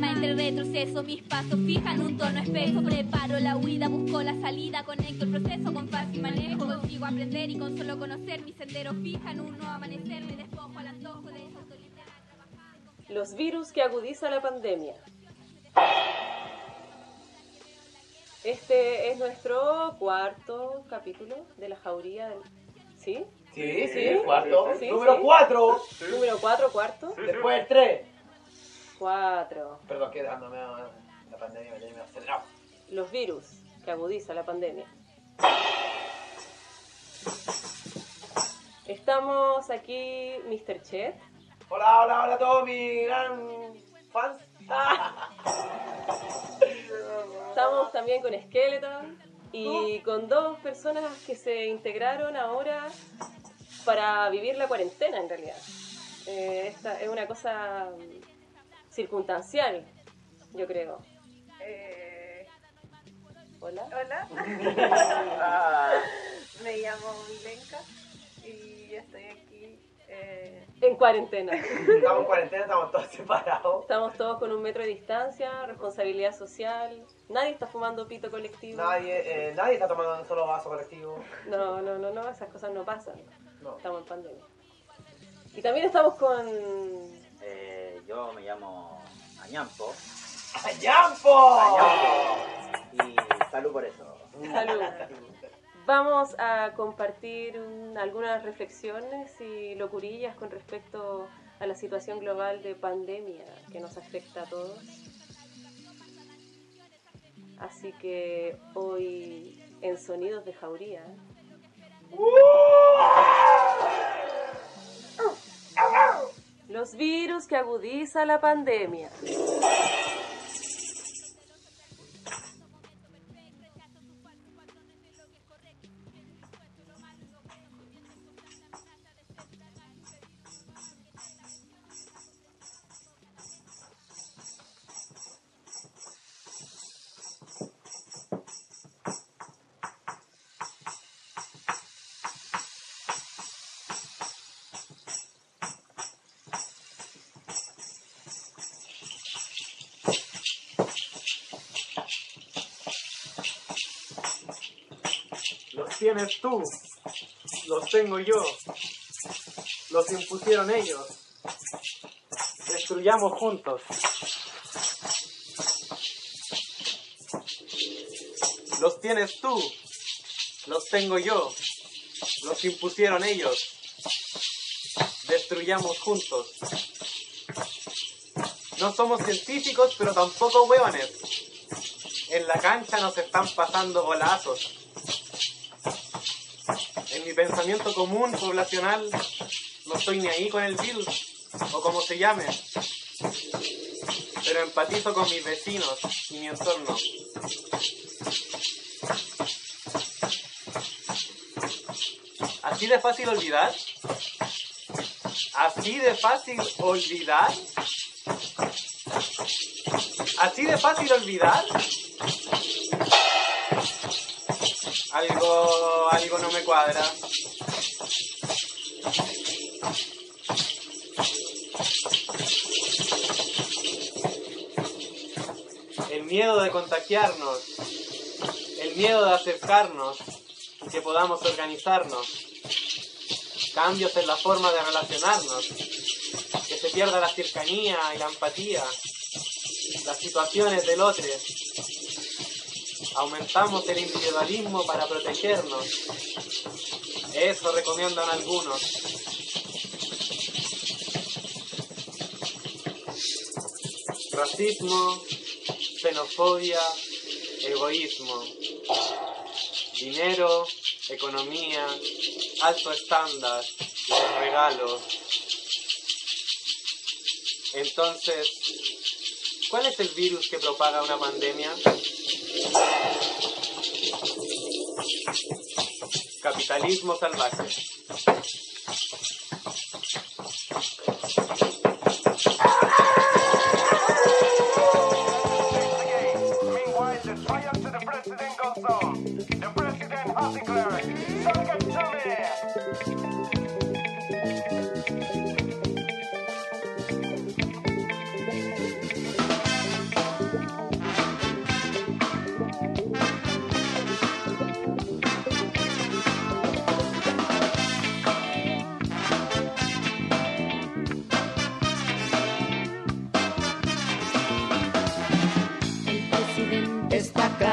calma entre retroceso. Mis pasos fijan un tono espeso. Preparo la huida, busco la salida. Conecto el proceso con fácil manejo. Consigo aprender y con solo conocer mi sendero fijan un nuevo amanecer. Me despojo al antojo de esa autoridad. Trabajar, Los virus que agudiza la pandemia. Este es nuestro cuarto capítulo de la jauría. del- ¿Sí? Sí, Sí. sí, cuarto. Sí, Número sí. cuatro. Número cuatro, cuarto. Después el tres. Cuatro. Perdón, que la pandemia me tiene acelerado. Los virus que agudiza la pandemia. Estamos aquí, Mr. Chet. Hola, hola, hola a todos mis gran fans. Estamos también con Skeleton y con dos personas que se integraron ahora para vivir la cuarentena en realidad. Eh, esta es una cosa circunstancial, yo creo. Eh, Hola. hola, Ah, me llamo Milenka y estoy aquí. eh, En cuarentena. Estamos en cuarentena, estamos todos separados. Estamos todos con un metro de distancia, responsabilidad social. Nadie está fumando pito colectivo. Nadie, eh, nadie está tomando un solo vaso colectivo. No, no, no, no, esas cosas no pasan. No. Estamos en pandemia. Y también estamos con Eh, yo me llamo Añampo. ¡Ayampo! Y salud por eso. Salud. Vamos a compartir un- algunas reflexiones y locurillas con respecto a la situación global de pandemia que nos afecta a todos. Así que hoy en Sonidos de Jauría los virus que agudiza la pandemia. Tienes tú, los tengo yo, los impusieron ellos. Destruyamos juntos. Los tienes tú, los tengo yo, los impusieron ellos. Destruyamos juntos. No somos científicos, pero tampoco hueones. En la cancha nos están pasando golazos. En mi pensamiento común, poblacional, no estoy ni ahí con el virus, o como se llame. Pero empatizo con mis vecinos y mi entorno. ¿Así de fácil olvidar? ¿Así de fácil olvidar? ¿Así de fácil olvidar? Algo, algo no me cuadra. Miedo de contagiarnos, el miedo de acercarnos, que podamos organizarnos, cambios en la forma de relacionarnos, que se pierda la cercanía y la empatía, las situaciones del otro. Aumentamos el individualismo para protegernos. Eso recomiendan algunos. Racismo, xenofobia, egoísmo. Dinero, economía, alto estándar, los regalos. Entonces, ¿cuál es el virus que propaga una pandemia? Capitalismo salvaje.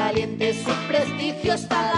Caliente, su prestigio está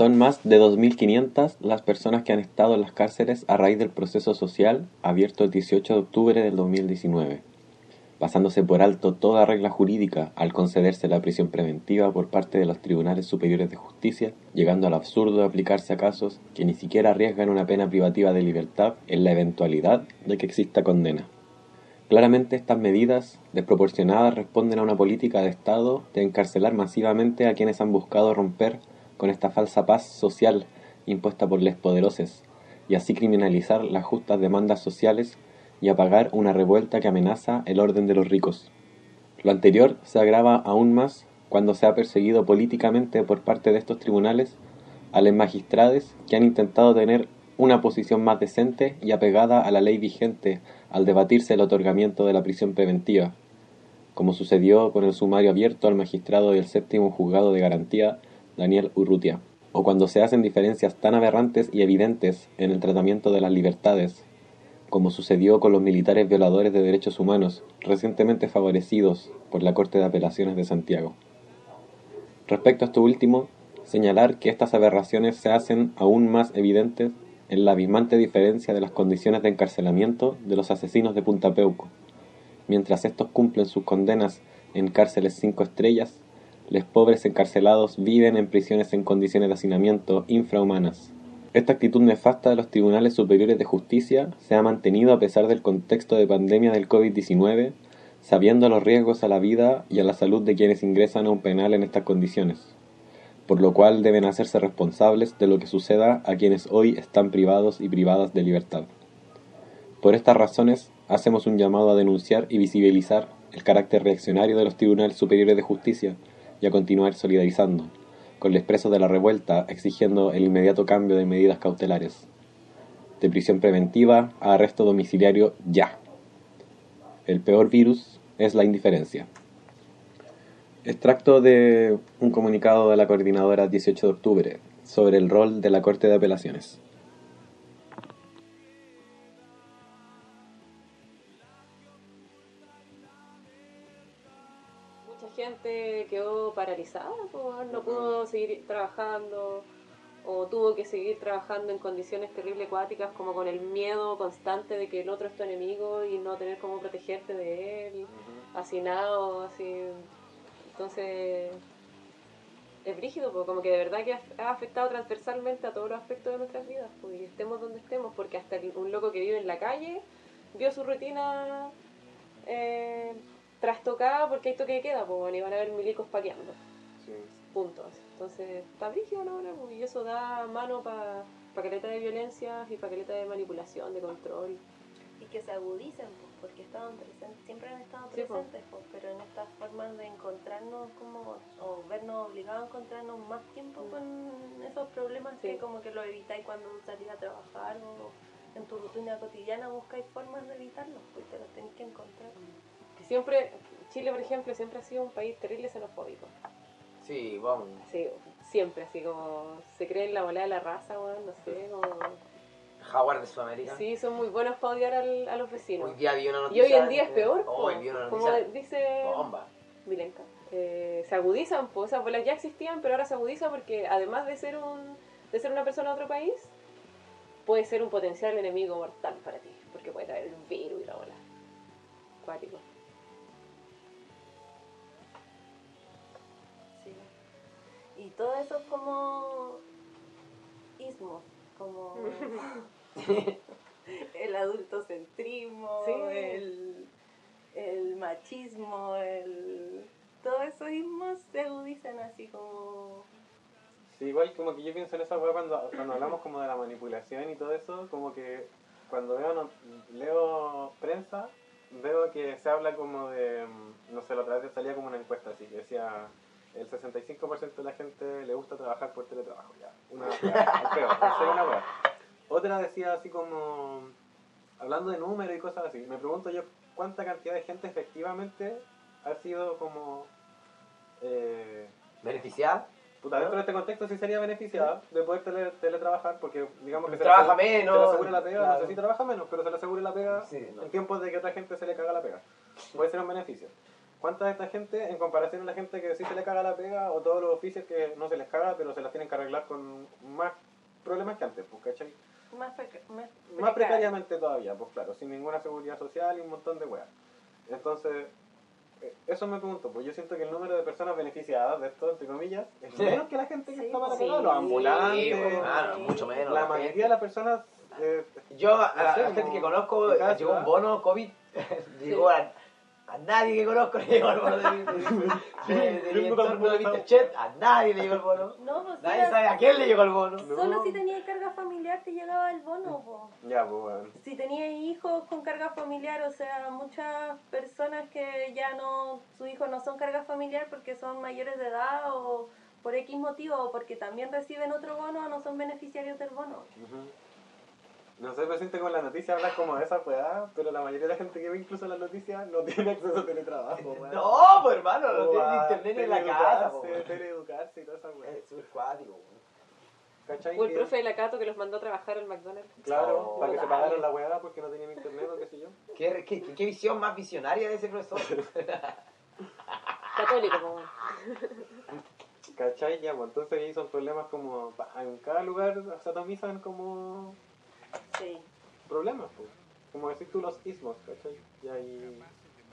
Son más de 2.500 las personas que han estado en las cárceles a raíz del proceso social abierto el 18 de octubre del 2019, pasándose por alto toda regla jurídica al concederse la prisión preventiva por parte de los tribunales superiores de justicia, llegando al absurdo de aplicarse a casos que ni siquiera arriesgan una pena privativa de libertad en la eventualidad de que exista condena. Claramente estas medidas desproporcionadas responden a una política de Estado de encarcelar masivamente a quienes han buscado romper con esta falsa paz social impuesta por los poderosos y así criminalizar las justas demandas sociales y apagar una revuelta que amenaza el orden de los ricos. Lo anterior se agrava aún más cuando se ha perseguido políticamente por parte de estos tribunales a los magistrades que han intentado tener una posición más decente y apegada a la ley vigente al debatirse el otorgamiento de la prisión preventiva, como sucedió con el sumario abierto al magistrado del séptimo juzgado de garantía Daniel Urrutia, o cuando se hacen diferencias tan aberrantes y evidentes en el tratamiento de las libertades, como sucedió con los militares violadores de derechos humanos recientemente favorecidos por la Corte de Apelaciones de Santiago. Respecto a esto último, señalar que estas aberraciones se hacen aún más evidentes en la abismante diferencia de las condiciones de encarcelamiento de los asesinos de Punta Peuco. Mientras estos cumplen sus condenas en cárceles cinco estrellas, los pobres encarcelados viven en prisiones en condiciones de hacinamiento infrahumanas. Esta actitud nefasta de los tribunales superiores de justicia se ha mantenido a pesar del contexto de pandemia del COVID-19, sabiendo los riesgos a la vida y a la salud de quienes ingresan a un penal en estas condiciones, por lo cual deben hacerse responsables de lo que suceda a quienes hoy están privados y privadas de libertad. Por estas razones, hacemos un llamado a denunciar y visibilizar el carácter reaccionario de los tribunales superiores de justicia y a continuar solidarizando con los presos de la revuelta exigiendo el inmediato cambio de medidas cautelares, de prisión preventiva a arresto domiciliario ya. El peor virus es la indiferencia. Extracto de un comunicado de la coordinadora 18 de octubre, sobre el rol de la Corte de Apelaciones. Gente quedó paralizada, pues, no pudo seguir trabajando o tuvo que seguir trabajando en condiciones terrible acuáticas como con el miedo constante de que el otro es tu enemigo y no tener cómo protegerte de él, hacinado, así. Entonces, es brígido, pues, como que de verdad que ha afectado transversalmente a todos los aspectos de nuestras vidas, pues, y estemos donde estemos, porque hasta un loco que vive en la calle vio su rutina eh, trastocada porque hay toque de queda, pues, bueno, y van a ver milicos paqueando, Sí. punto. así. Entonces, está brígido la hora, pues, y eso da mano para pa caleta de violencia y para caleta de manipulación, de control. y que se agudicen, pues, porque estaban presentes, siempre han estado Sí, pues. presentes, pues, pero en estas formas de encontrarnos como, o vernos obligados a encontrarnos más tiempo con esos problemas Sí. que como que lo evitáis cuando salís a trabajar o en tu rutina cotidiana buscáis formas de evitarlos, pues te los tenéis que encontrar. Siempre, Chile, por ejemplo, siempre ha sido un país terrible xenofóbico. Sí, vamos. Sí, siempre, así como se cree en la bola de la raza, weón, no sé, como... Jaguar de Sudamérica. Sí, son muy buenos para odiar al- a los vecinos. Hoy día vi una Y noticia. hoy en día es peor. Hoy vi una como dice Bomba. Milenka. eh, se agudizan, pues esas bolas ya existían, pero ahora se agudizan porque además de ser un de ser una persona de otro país, puede ser un potencial enemigo mortal para ti, porque puede traer el virus y la bola. Cuático. Y todo eso es como ismos, como el adultocentrismo, Sí. el, el machismo, el todos esos ismos se agudizan así como Sí, igual como que yo pienso en esa weá cuando, cuando hablamos como de la manipulación y todo eso, como que cuando veo no- leo prensa, veo que se habla como de, mm, no sé, la otra vez salía como una encuesta así, que decía el 65% de la gente le gusta trabajar por teletrabajo, ya, una peor, una. Otra decía así como, hablando de números y cosas así, me pregunto yo cuánta cantidad de gente efectivamente ha sido como... Eh, Beneficiar. Puta, dentro de este contexto sí sería beneficiada de poder tele- teletrabajar, porque digamos que se Trabaja le menos, se le asegura la pega, no claro. sé si trabaja menos, pero se le asegura la pega Sí, no. en tiempos de que otra gente se le caga la pega. Puede ser un beneficio. ¿Cuánta de esta gente, en comparación a la gente que sí se le caga la pega, o todos los oficios que no se les caga, pero se las tienen que arreglar con más problemas que antes, pues, ¿cachai? más, preca- más, precariamente todavía, pues claro, sin ninguna seguridad social y un montón de weas. Entonces, eh, eso me pregunto, pues yo siento que el número de personas beneficiadas de esto, entre comillas, es Sí. menos que la gente que Sí, está para sí. los ambulantes, Sí, pues, mucho menos. la la mayoría gente. de las personas... eh, Yo, a la, gente que conozco, llegó un bono COVID. llegó a, a nadie que conozco le llegó el bono de, de, de- de mi entorno de Vistechet. A nadie le llegó el bono. No, pues Nadie sí, sabe a quién le llegó el bono. No. solo si tenías carga familiar te llegaba el bono, po. ya, pues bueno. si tenías hijos con carga familiar, o sea, muchas personas que ya no, sus hijos no son carga familiar porque son mayores de edad o por X motivo o porque también reciben otro bono o no son beneficiarios del bono. No sé, presente con la noticia hablan como de esa weá, pero la mayoría de la gente que ve incluso las noticias no tiene acceso a teletrabajo, weón. No, pues hermano, no tiene internet en la casa. po, teleeducarse, y toda esa weá. Es súper cuático. weón. ¿Cachai? O el profe de la Cato que los mandó a trabajar al McDonald's. Claro, Oh, para que se pagaran la weá porque no tenían internet o qué sé yo. ¿Qué, qué, qué visión más visionaria de ese profesor? Católico, como. ¿Cachai? Ya, pues entonces ahí son problemas como. En cada lugar se atomizan como Sí. problemas, pues. Como decir tú los ismos, ¿cachai? Y hay.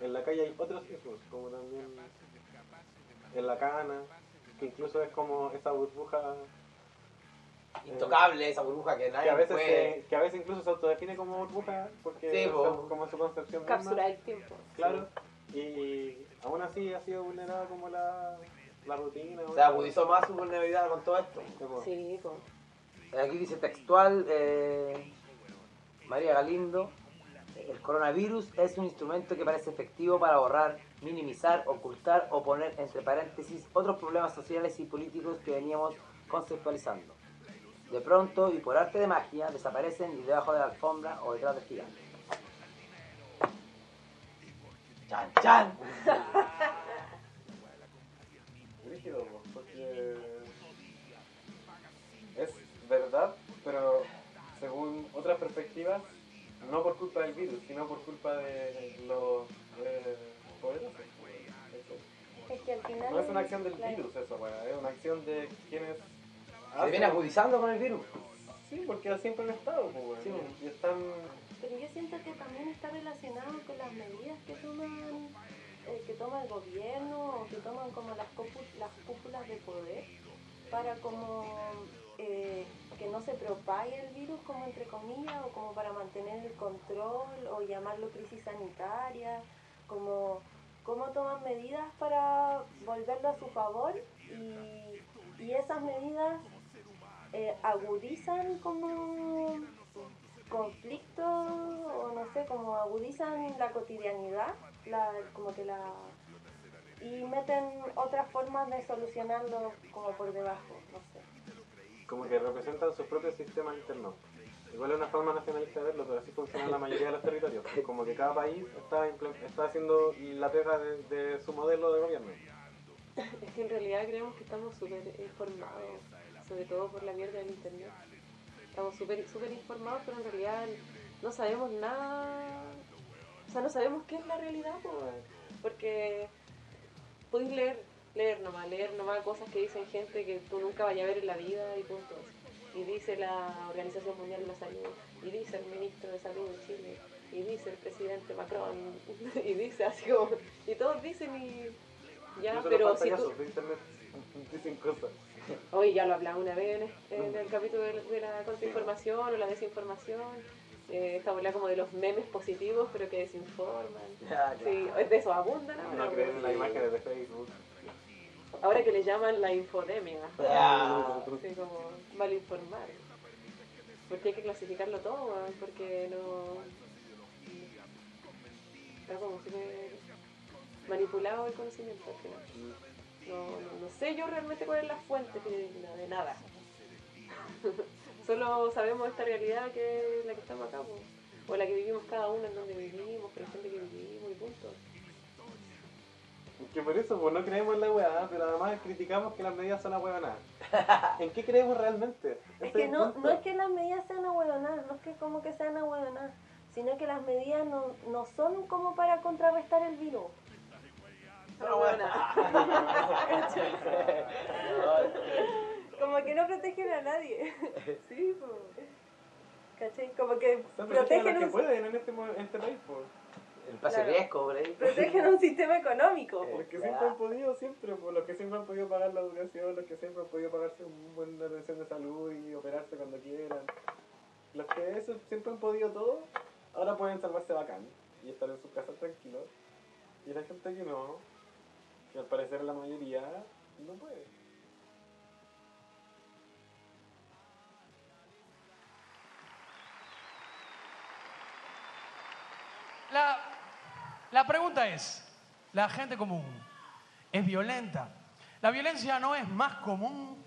En la calle hay otros ismos, como también. En la cana, que incluso es como esa burbuja Intocable, esa burbuja que nadie que a veces puede. se- que a veces incluso se autodefine como burbuja porque Sí, po. son como su concepción misma. Cápsula del tiempo. claro y aún así ha sido vulnerada como la, la rutina Se agudizó más su vulnerabilidad con todo esto. Sí. Aquí dice textual, eh, María Galindo, el coronavirus es un instrumento que parece efectivo para borrar, minimizar, ocultar o poner entre paréntesis otros problemas sociales y políticos que veníamos conceptualizando. De pronto y por arte de magia desaparecen y debajo de la alfombra o detrás del gigante. ¡Chan, chan! Rígido, po, porque no por culpa del virus, sino por culpa de los eh, poderosos. ¿cachai? Es que al final. No es una acción del claro. virus eso, weá, es una acción de quienes... Se viene agudizando con el virus. Sí, porque siempre han estado, pues, weón, Sí, weón. y están... Pero yo siento que también está relacionado con las medidas que toman eh, que toma el gobierno o que toman como las cúpulas de poder para como eh, que no se propague el virus como entre comillas o como para mantener el control o llamarlo crisis sanitaria como cómo toman medidas para volverlo a su favor y, y esas medidas eh, agudizan como conflictos o no sé, como agudizan la cotidianidad, la, como que la y meten otras formas de solucionarlo como por debajo, no sé. Como que representan sus propios sistemas internos. Igual es una forma nacionalista de verlo, pero así funciona la mayoría de los territorios. Como que cada país está, está haciendo la pega de, su modelo de gobierno. Es que en realidad creemos que estamos súper informados, sobre todo por la mierda del internet. Estamos súper súper informados, pero en realidad no sabemos nada. O sea, no sabemos qué es la realidad, porque podéis leer, leer nomás, leer nomás cosas que dicen gente que tú nunca vayas a ver en la vida y punto. Y dice la Organización Mundial de la Salud, y dice el ministro de Salud de Chile, y dice el presidente Macron, y dice así como, y todos dicen y ya, pero si tú, pantallazos de internet dicen cosas. Hoy ya lo hablaba una vez en, en el capítulo de, de la contrainformación o la desinformación. Eh, esta bola como de los memes positivos pero que desinforman. Ya, ya. Sí, de eso abundan ahora. No creen en las imágenes de Facebook. Ahora que le llaman la infodemia. Ya. Sí, como mal informar. Porque hay que clasificarlo todo, weón, porque no. Está como súper manipulado el conocimiento al final. No, no, no sé yo realmente cuál es la fuente de nada. Solo sabemos esta realidad que es la que estamos acá, o la que vivimos cada uno en donde vivimos, con la gente que vivimos y punto. Que por eso, pues no creemos en la weá, pero además criticamos que las medidas son ahueonadas. ¿En qué creemos realmente? Es que no, no es que las medidas sean ahueonadas, no es que como que sean ahueonadas, sino que las medidas no, no son como para contrarrestar el virus. Pero bueno, Como que no protegen a nadie. Sí, pues. ¿Cachai? Como que protegen a los que un, pueden en este, en este país, pues. El pase Claro. riesgo, por ahí. protegen un sistema económico. Eh, Los que siempre han podido, siempre, pues, los que siempre han podido pagar la educación, los que siempre han podido pagarse una buena atención de salud y operarse cuando quieran. Los que eso siempre han podido todo, ahora pueden salvarse bacán y estar en sus casas tranquilos. Y la gente que no, que al parecer la mayoría, no puede. La, la pregunta es, ¿la gente común es violenta? ¿La violencia no es más común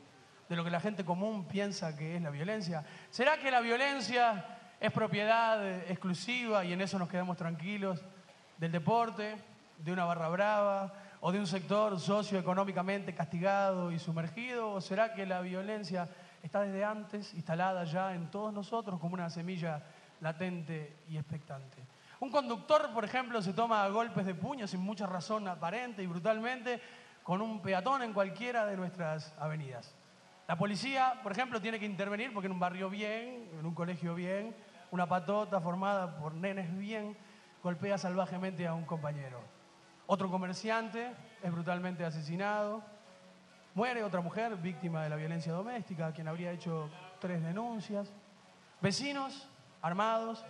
de lo que la gente común piensa que es la violencia? ¿Será que la violencia es propiedad exclusiva y en eso nos quedamos tranquilos del deporte, de una barra brava o de un sector socioeconómicamente castigado y sumergido? ¿O será que la violencia está desde antes instalada ya en todos nosotros como una semilla latente y expectante? Un conductor, por ejemplo, se toma golpes de puño sin mucha razón aparente y brutalmente con un peatón en cualquiera de nuestras avenidas. La policía, por ejemplo, tiene que intervenir porque en un barrio bien, en un colegio bien, una patota formada por nenes bien, golpea salvajemente a un compañero. Otro comerciante es brutalmente asesinado. Muere otra mujer víctima de la violencia doméstica, quien habría hecho tres denuncias. Vecinos armados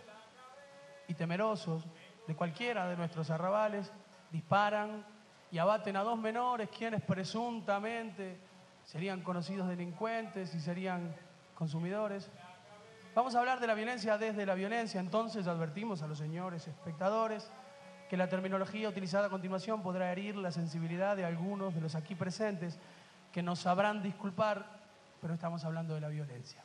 y temerosos de cualquiera de nuestros arrabales disparan y abaten a dos menores quienes presuntamente serían conocidos delincuentes y serían consumidores. Vamos a hablar de la violencia desde la violencia, entonces advertimos a los señores espectadores que la terminología utilizada a continuación podrá herir la sensibilidad de algunos de los aquí presentes que nos sabrán disculpar, pero estamos hablando de la violencia.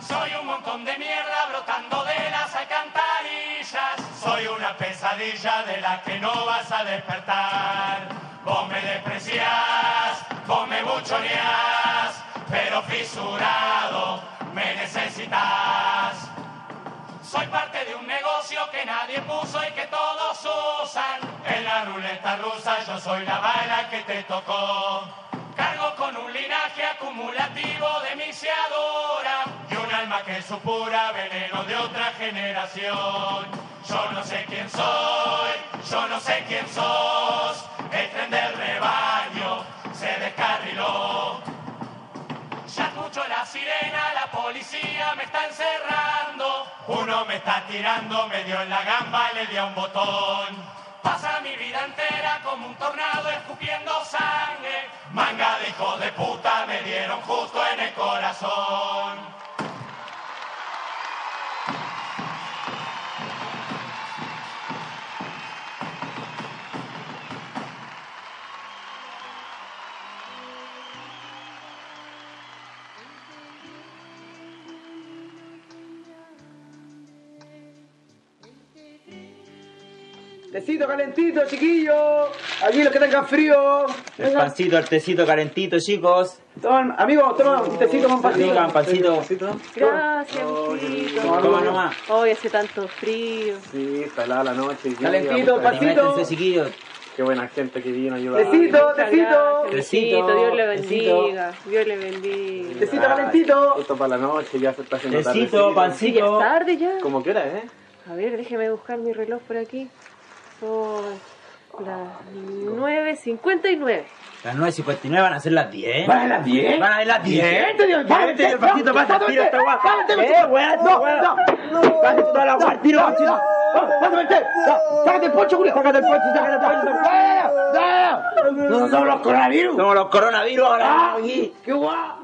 Soy un montón de mierda brotando de las alcantarillas. Soy una pesadilla de la que no vas a despertar. Vos me despreciás, vos me buchoneás, pero fisurado me necesitas. Soy parte de un negocio que nadie puso y que todos usan. En la ruleta rusa yo soy la bala que te tocó. Acumulativo de misiadora y un alma que supura veneno de otra generación. Yo no sé quién soy, yo no sé quién sos. El tren del rebaño se descarriló. Ya escucho la sirena, la policía me está encerrando. Uno me está tirando, me dio en la gamba, le di a un botón. Pasa mi vida entera como un tornado escupiendo sangre. Manga de hijos de puta me dieron justo en el corazón. Tecito calentito, chiquillos. Aquí los que tengan frío. El pancito, el tecito calentito, chicos. Toman, amigo, toma un tecito con pancito. Digan, pancito. Gracias, mijito. Toma nomás. Hoy hace tanto frío. Sí, está helada la noche. Calentito, pancito. Chiquillos. Qué buena gente que vino a ayudar. Tecito, tecito. Tecito. Dios le tecito. bendiga. Dios le bendiga. Tecito calentito. Justo para la noche, ya se está haciendo Tecito, tardecito. Sí, ya es pancito. tarde ya. ¿Cómo que hora, eh? A ver, déjeme buscar mi reloj por aquí. Son las 9.59. Las 9.59 van a ser las 10. ¿Van a las 10? Van a ser las 10. Te digo, Párate, el pancito, pasa el tiro, esta guapa. Eh, weá, No, no. Toda la guapa, pásame Sácate el poncho, Julio. Sácate el poncho, sácate el poncho. No somos los coronavirus. Somos los coronavirus ahora. Ah. ¡Qué guau!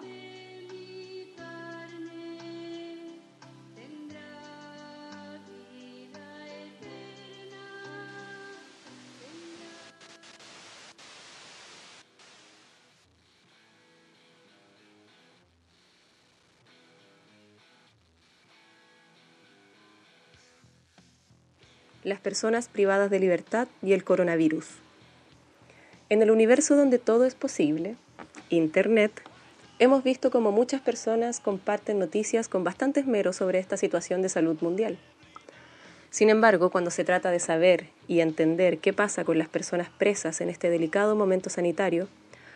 Las personas privadas de libertad y el coronavirus. En el universo donde todo es posible, Internet, hemos visto como muchas personas comparten noticias con bastante esmero sobre esta situación de salud mundial. Sin embargo, cuando se trata de saber y entender qué pasa con las personas presas en este delicado momento sanitario,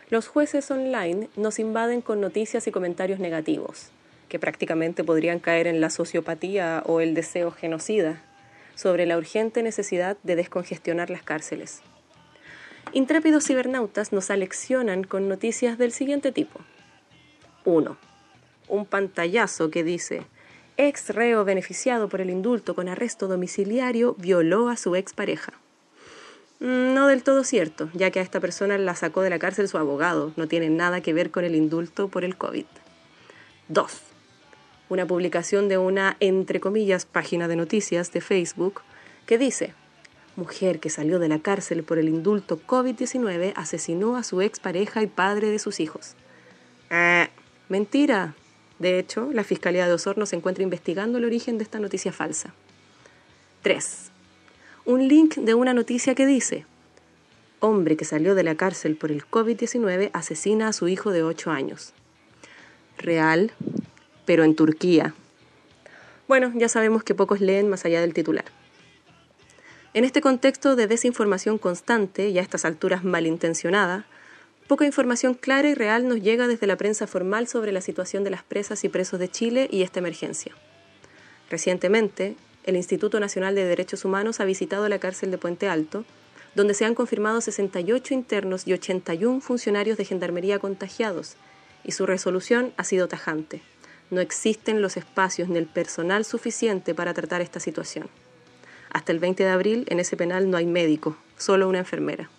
los jueces online nos invaden con noticias y comentarios negativos, que prácticamente podrían caer en la sociopatía o el deseo genocida, sobre la urgente necesidad de descongestionar las cárceles. Intrépidos cibernautas nos aleccionan con noticias del siguiente tipo. 1. Un pantallazo que dice, ex reo beneficiado por el indulto con arresto domiciliario violó a su expareja. Mm, No del todo cierto, ya que a esta persona la sacó de la cárcel su abogado, no tiene nada que ver con el indulto por el COVID. 2 una publicación de una, entre comillas, página de noticias de Facebook que dice, mujer que salió de la cárcel por el indulto COVID-19 asesinó a su expareja y padre de sus hijos. Ah, mentira. De hecho, la Fiscalía de Osorno se encuentra investigando el origen de esta noticia falsa. 3. Un link de una noticia que dice, hombre que salió de la cárcel por el COVID-19 asesina a su hijo de 8 años. Real, pero en Turquía. Bueno, ya sabemos que pocos leen más allá del titular. En este contexto de desinformación constante y a estas alturas malintencionada, Poca información clara y real nos llega desde la prensa formal sobre la situación de las presas y presos de Chile y esta emergencia. Recientemente, el Instituto Nacional de Derechos Humanos ha visitado la cárcel de Puente Alto, donde se han confirmado 68 internos y 81 funcionarios de gendarmería contagiados, y su resolución ha sido tajante. No existen los espacios ni el personal suficiente para tratar esta situación. Hasta el 20 de abril en ese penal no hay médico, solo una enfermera.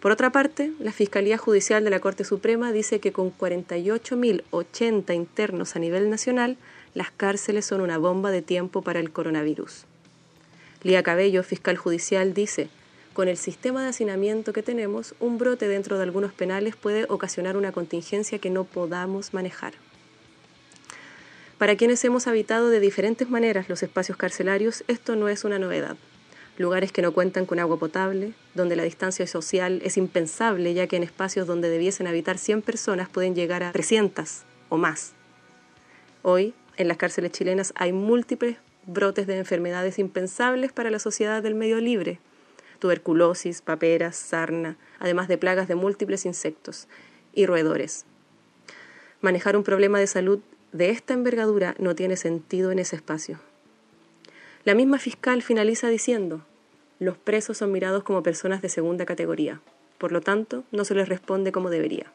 Por otra parte, la Fiscalía Judicial de la Corte Suprema dice que con 48.080 internos a nivel nacional, las cárceles son una bomba de tiempo para el coronavirus. Lía Cabello, fiscal judicial, dice, con el sistema de hacinamiento que tenemos, un brote dentro de algunos penales puede ocasionar una contingencia que no podamos manejar. Para quienes hemos habitado de diferentes maneras los espacios carcelarios, esto no es una novedad. Lugares que no cuentan con agua potable, donde la distancia social es impensable, ya que en espacios donde debiesen habitar 100 personas pueden llegar a 300 o más. Hoy, en las cárceles chilenas hay múltiples brotes de enfermedades impensables para la sociedad del medio libre, tuberculosis, paperas, sarna, además de plagas de múltiples insectos y roedores. Manejar un problema de salud de esta envergadura no tiene sentido en ese espacio. La misma fiscal finaliza diciendo, los presos son mirados como personas de segunda categoría, por lo tanto, no se les responde como debería.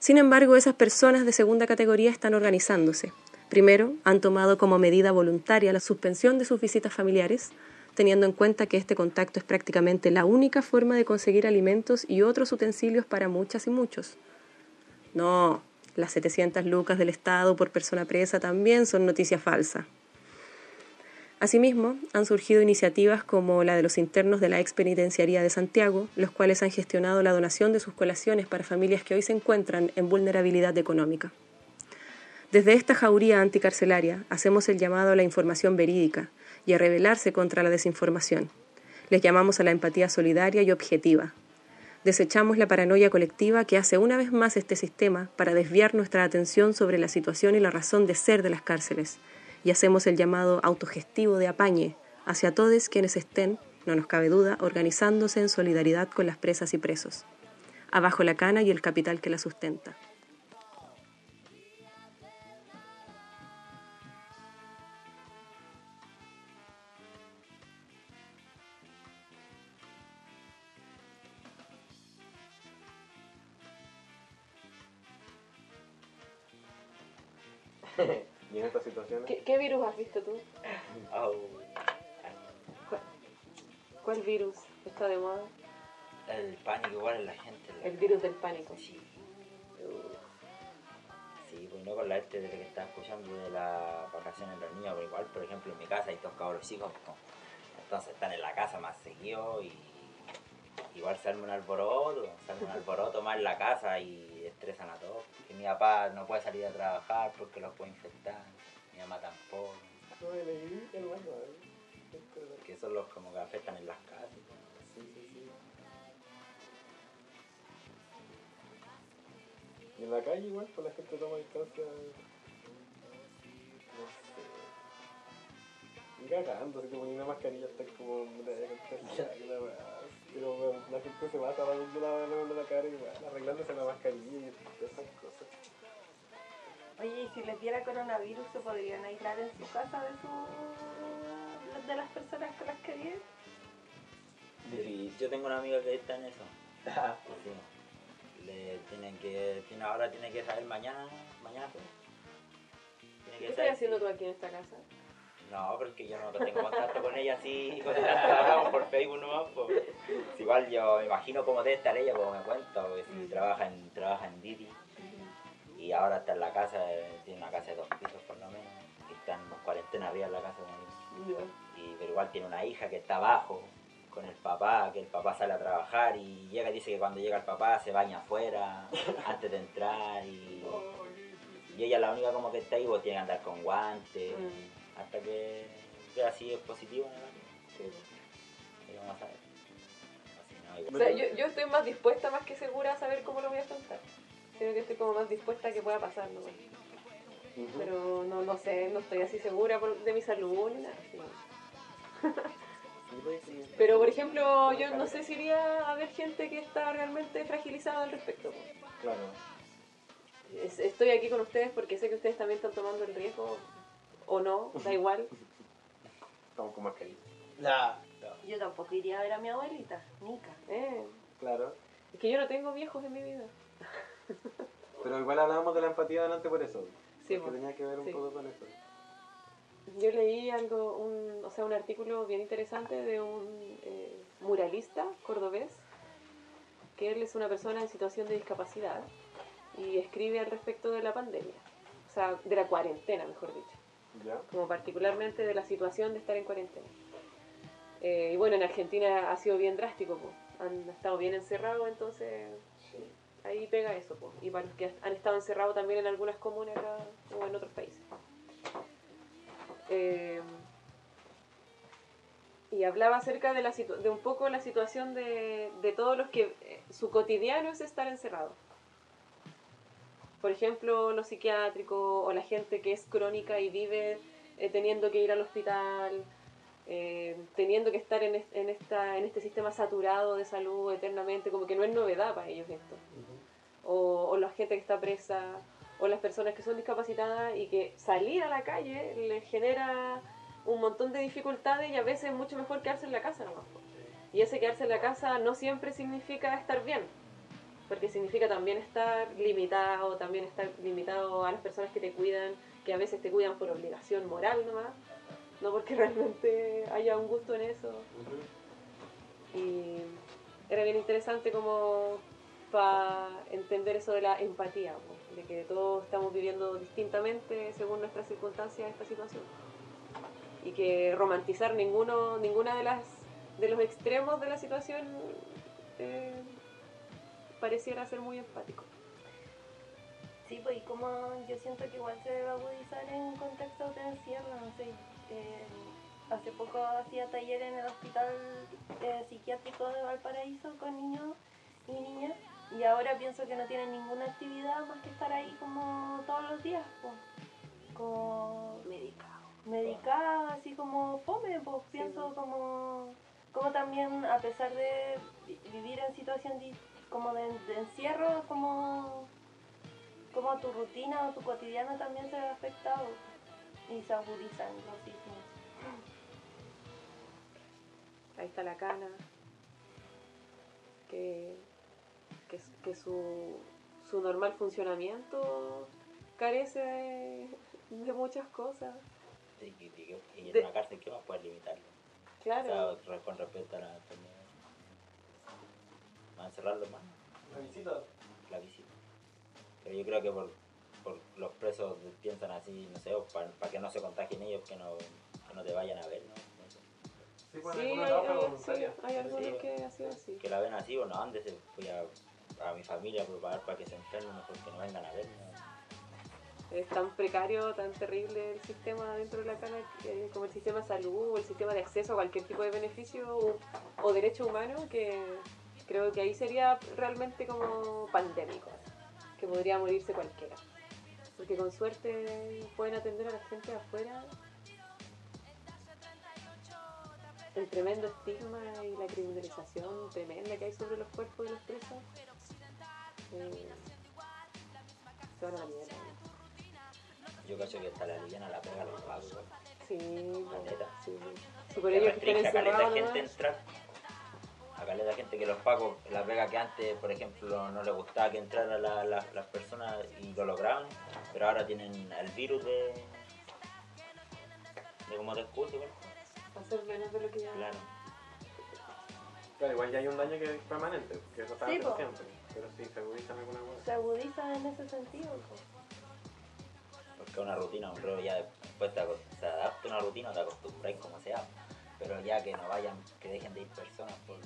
Sin embargo, esas personas de segunda categoría están organizándose. Primero, han tomado como medida voluntaria la suspensión de sus visitas familiares, teniendo en cuenta que este contacto es prácticamente la única forma de conseguir alimentos y otros utensilios para muchas y muchos. No, las 700 lucas del Estado por persona presa también son noticia falsa. Asimismo, han surgido iniciativas como la de los internos de la ex penitenciaría de Santiago, los cuales han gestionado la donación de sus colaciones para familias que hoy se encuentran en vulnerabilidad económica. Desde esta jauría anticarcelaria hacemos el llamado a la información verídica y a rebelarse contra la desinformación. Les llamamos a la empatía solidaria y objetiva. Desechamos la paranoia colectiva que hace una vez más este sistema para desviar nuestra atención sobre la situación y la razón de ser de las cárceles y hacemos el llamado autogestivo de apañe hacia todos quienes estén, no nos cabe duda, organizándose en solidaridad con las presas y presos. Abajo la cana y el capital que la sustenta. Virus has visto tú? ¿Cuál, cuál virus está de moda? El pánico igual en la gente. El virus del pánico. Sí. Sí, pues no con la este de que está escuchando de las vacaciones de los niños, pero igual, por ejemplo, en mi casa hay dos cabros hijos, pues, entonces están en la casa más seguido y igual se arma un alboroto, se arma un alboroto más en la casa y estresan a todos. Que mi papá no puede salir a trabajar porque los puede infectar, mi mamá tampoco. Que son los como que afectan en las casas. Y en la calle igual, pues la gente toma distancia. No sé. Y cagando, si te pones una mascarilla estás como la. Pero bueno, la gente se mata lavando la, lavando la cara y weá, arreglándose la mascarilla y esas cosas. Oye, y si les diera coronavirus, ¿se podrían aislar en su casa de su de las personas con las que viven? Sí, yo tengo una amiga que está en eso. Sí. Le tienen que, tiene, ahora tiene que saber mañana, mañana pues. Tiene ¿Qué que estás haciendo tú aquí en esta casa? No, porque yo no tengo contacto con ella así, con por Facebook nomás, pues. Igual yo me imagino cómo debe estar ella, como me cuenta, porque si trabaja en, trabaja en Didi y ahora está en la casa, tiene una casa de dos pisos por lo menos, y está en cuarentena arriba en la casa con él. Y, pero igual tiene una hija que está abajo con el papá, que el papá sale a trabajar y llega y dice que cuando llega el papá se baña afuera antes de entrar y, y ella es la única como que está ahí, pues tiene que andar con guantes hasta que vea si es positivo ¿no? Y vamos a ver. Así, ¿no? O sea, yo, yo estoy más dispuesta, más que segura a saber cómo lo voy a afrontar. Sino que estoy como más dispuesta a que pueda pasar, ¿no? Pero no, no sé, no estoy así segura por- de mi salud ni nada. sí. Pero, por ejemplo, yo no sé si iría a ver gente que está realmente fragilizada al respecto. Claro. Es- Estoy aquí con ustedes porque sé que ustedes también están tomando el riesgo, o no, da igual. Estamos como que ahí. La, Yo tampoco iría a ver a mi abuelita, Nica. Eh, Claro. es que yo no tengo viejos en mi vida. Pero igual hablábamos de la empatía delante por eso. Sí, porque po. tenía que ver un Sí. poco con eso. Yo leí algo, un, o sea, un artículo bien interesante de un eh, muralista cordobés, que él es una persona en situación de discapacidad y escribe al respecto de la pandemia, o sea, de la cuarentena, mejor dicho, ¿Ya? como particularmente de la situación de estar en cuarentena. Eh, y bueno, en Argentina ha sido bien drástico, po. han estado bien encerrados, entonces ahí pega eso, po. y para los que han estado encerrados también en algunas comunas acá o en otros países. Eh, y hablaba acerca de, la situ- de un poco la situación de, de todos los que eh, su cotidiano es estar encerrado. Por ejemplo, los psiquiátricos o la gente que es crónica y vive eh, teniendo que ir al hospital, eh, teniendo que estar en, en, esta, en este sistema saturado de salud eternamente, como que no es novedad para ellos esto. O, o la gente que está presa, o las personas que son discapacitadas y que salir a la calle les genera un montón de dificultades y a veces es mucho mejor quedarse en la casa nomás. Y ese quedarse en la casa no siempre significa estar bien, porque significa también estar limitado, también estar limitado a las personas que te cuidan, que a veces te cuidan por obligación moral nomás, no porque realmente haya un gusto en eso. Y era bien interesante como para entender eso de la empatía, de que todos estamos viviendo distintamente según nuestras circunstancias esta situación. Y que romantizar ninguno, ninguna de las de los extremos de la situación eh, pareciera ser muy empático. Sí, pues y como yo siento que igual se debe agudizar en contextos de encierro, no sé. Eh, hace poco hacía taller en el hospital eh, psiquiátrico de Valparaíso con niños y niñas y ahora pienso que no tienen ninguna actividad más que estar ahí como todos los días, pues, como Medicado. medicada, así como fome, pues pienso como, como también a pesar de vi- vivir en situación como de, de encierro, como, como tu rutina o tu cotidiano también se ve afectado y se agudizan los síntomas. Ahí está la cana, que, que, que su, su normal funcionamiento carece de, de muchas cosas. Y, y- y- y en De- una cárcel, ¿qué más puedes limitarlo? Claro. O sea, con respecto a la enfermedad. ¿Van a encerrarlo más? La visita. La visita. Pero yo creo que por, por los presos piensan así, no sé, para que no se contagien ellos, que no, que no te vayan a ver, ¿no? Sí, Sí, alguna hay, trabaja hay- voluntaria. sí, hay algunos Sí. que ha sido así. Que la ven así, bueno, antes fui a, a mi familia a preparar para que se enfermen, mejor que no vengan a ver, ¿no? Es tan precario, tan terrible el sistema dentro de la cana, como el sistema de salud o el sistema de acceso a cualquier tipo de beneficio o, o derecho humano, que creo que ahí sería realmente como pandémico, que podría morirse cualquiera. Porque con suerte pueden atender a la gente afuera. El tremendo estigma y la criminalización tremenda que hay sobre los cuerpos de los presos. eh, se van a la mierda. Yo cacho que hasta la liviana la pega los pagos. Sí, La neta. sí. Si por ellos que encerrados gente entrar. A caleta gente que los pagos, la pega que antes, por ejemplo, no les gustaba que entraran la- la- las personas y lo lograban, pero ahora tienen el virus de. de como de excusa, igual. hacer menos de lo que ya. Claro. Claro, igual ya hay un daño que es permanente, que eso está Sí, po. siempre. Pero sí, se agudizan alguna cosa. Se agudizan en ese sentido. pues. Porque una rutina, un rollo ya después te, acos- se adapta a una rutina, te acostumbras como sea. Pero ya que no vayan, que dejen de ir personas por.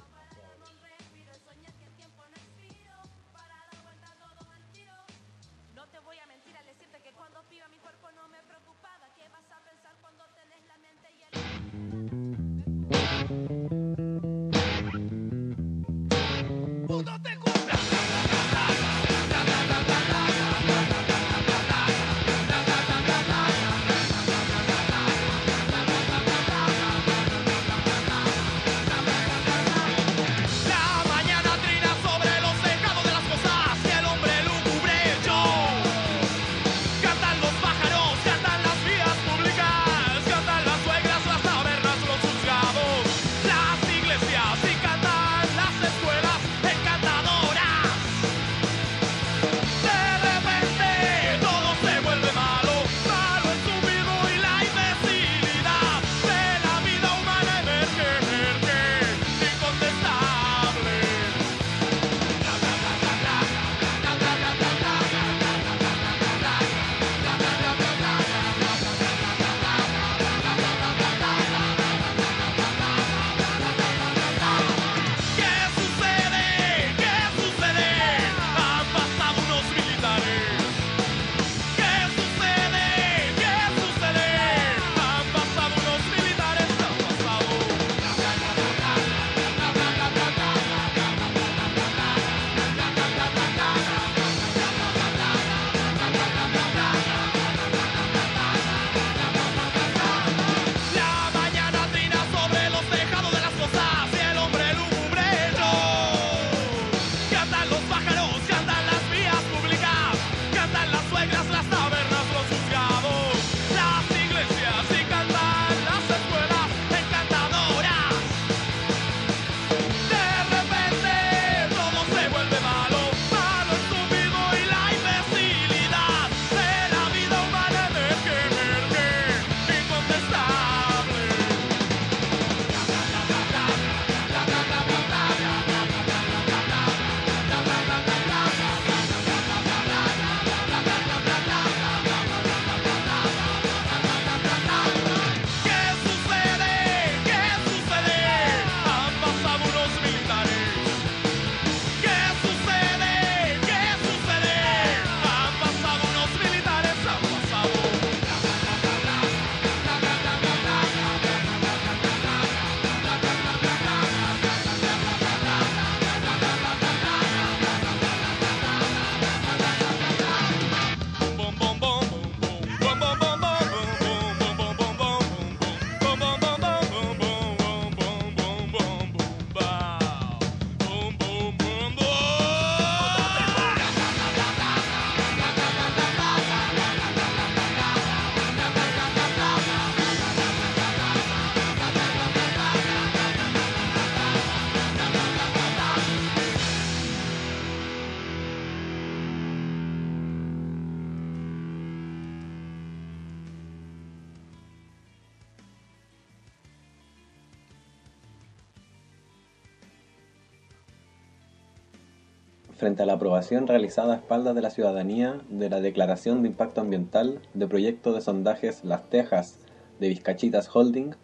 frente la aprobación realizada a espaldas de la ciudadanía de la Declaración de Impacto Ambiental de proyecto de sondajes Las Tejas de Vizcachitas Holding,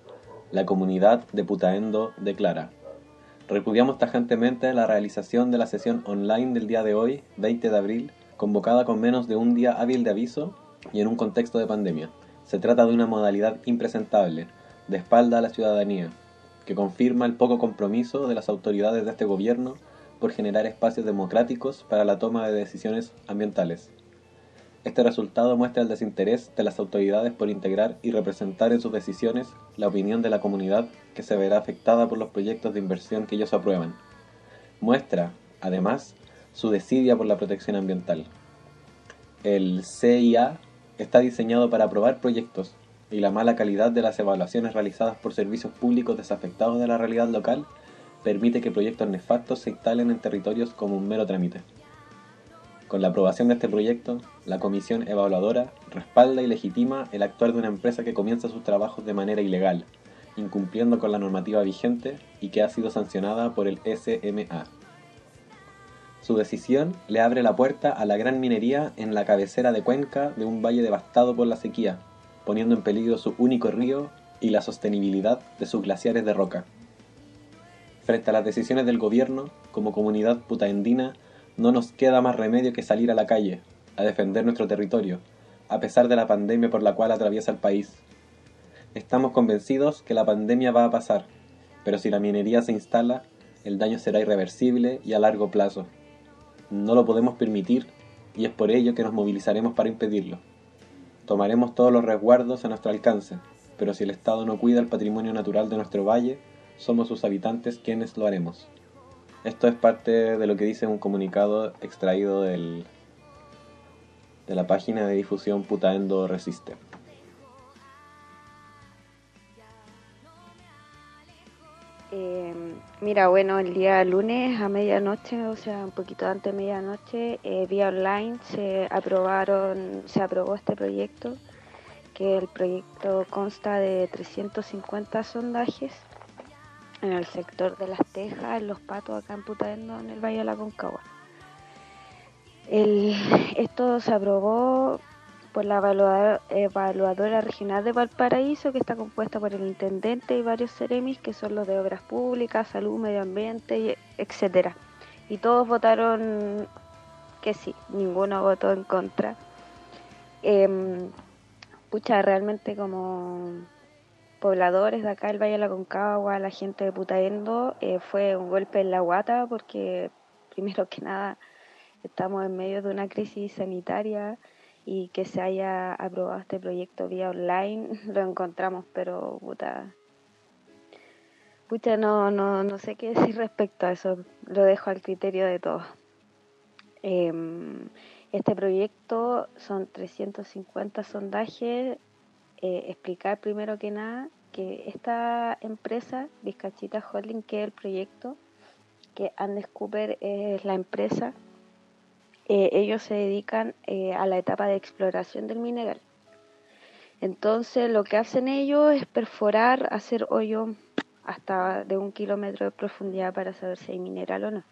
la comunidad de Putaendo declara. Repudiamos tajantemente la realización de la sesión online del día de hoy, 20 de abril, convocada con menos de un día hábil de aviso y en un contexto de pandemia. Se trata de una modalidad impresentable, de espalda a la ciudadanía, que confirma el poco compromiso de las autoridades de este gobierno por generar espacios democráticos para la toma de decisiones ambientales. Este resultado muestra el desinterés de las autoridades por integrar y representar en sus decisiones la opinión de la comunidad que se verá afectada por los proyectos de inversión que ellos aprueban. Muestra, además, su desidia por la protección ambiental. El CIA está diseñado para aprobar proyectos y la mala calidad de las evaluaciones realizadas por servicios públicos desafectados de la realidad local permite que proyectos nefastos se instalen en territorios como un mero trámite. Con la aprobación de este proyecto, la Comisión Evaluadora respalda y legitima el actuar de una empresa que comienza sus trabajos de manera ilegal, incumpliendo con la normativa vigente y que ha sido sancionada por el SMA. Su decisión le abre la puerta a la gran minería en la cabecera de Cuenca de un valle devastado por la sequía, poniendo en peligro su único río y la sostenibilidad de sus glaciares de roca. Frente a las decisiones del gobierno, como comunidad putaendina, no nos queda más remedio que salir a la calle, a defender nuestro territorio, a pesar de la pandemia por la cual atraviesa el país. Estamos convencidos que la pandemia va a pasar, pero si la minería se instala, el daño será irreversible y a largo plazo. No lo podemos permitir y es por ello que nos movilizaremos para impedirlo. Tomaremos todos los resguardos a nuestro alcance, pero si el Estado no cuida el patrimonio natural de nuestro valle, somos sus habitantes quienes lo haremos. Esto es parte de lo que dice un comunicado extraído del, de la página de difusión Putaendo Resiste. Eh, mira, bueno, el día lunes a medianoche, o sea, un poquito antes de medianoche, eh, vía online se aprobaron, se aprobó este proyecto, que el proyecto consta de 350 sondajes en el sector de las Tejas, en Los Patos, acá en Putaendo, en el Valle de la Concagua. El, esto se aprobó por la evaluadora, regional de Valparaíso, que está compuesta por el intendente y varios seremis, que son los de obras públicas, salud, medio ambiente, etcétera. Y todos votaron que sí, ninguno votó en contra. Em, pucha, realmente como pobladores de acá del Valle de la Concagua, la gente de Putaendo, eh, fue un golpe en la guata porque primero que nada estamos en medio de una crisis sanitaria y que se haya aprobado este proyecto vía online lo encontramos pero puta pucha no, no, no sé qué decir respecto a eso lo dejo al criterio de todos. Em, este proyecto son 350 sondajes eh, explicar primero que nada que esta empresa, Vizcachita Holding, que es el proyecto, que Andes Cooper es la empresa, eh, ellos se dedican eh, a la etapa de exploración del mineral. Entonces lo que hacen ellos es perforar, hacer hoyo hasta de un kilómetro de profundidad para saber si hay mineral o no.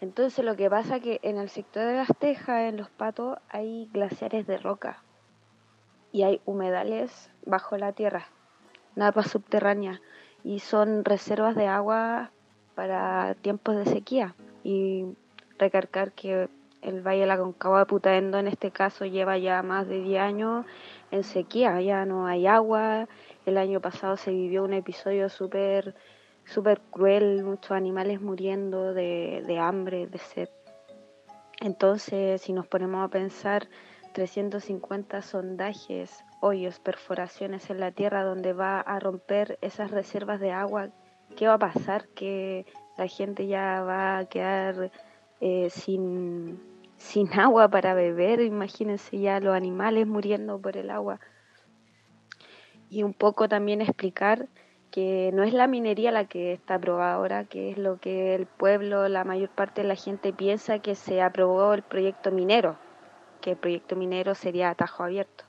Entonces lo que pasa es que en el sector de las Tejas, en los patos, hay glaciares de roca y hay humedales bajo la tierra, napas subterráneas, y son reservas de agua para tiempos de sequía. Y recargar que el Valle de la Concagua de Putaendo en este caso lleva ya más de 10 años en sequía, ya no hay agua. El año pasado se vivió un episodio súper súper cruel, muchos animales muriendo de, de hambre, de sed. Entonces, si nos ponemos a pensar, 350 sondajes, hoyos, perforaciones en la tierra donde va a romper esas reservas de agua, ¿qué va a pasar? Que la gente ya va a quedar eh, sin, sin agua para beber, imagínense ya los animales muriendo por el agua. Y un poco también explicar que no es la minería la que está aprobada ahora, que es lo que el pueblo, la mayor parte de la gente piensa que se aprobó el proyecto minero, que el proyecto minero sería atajo abierto.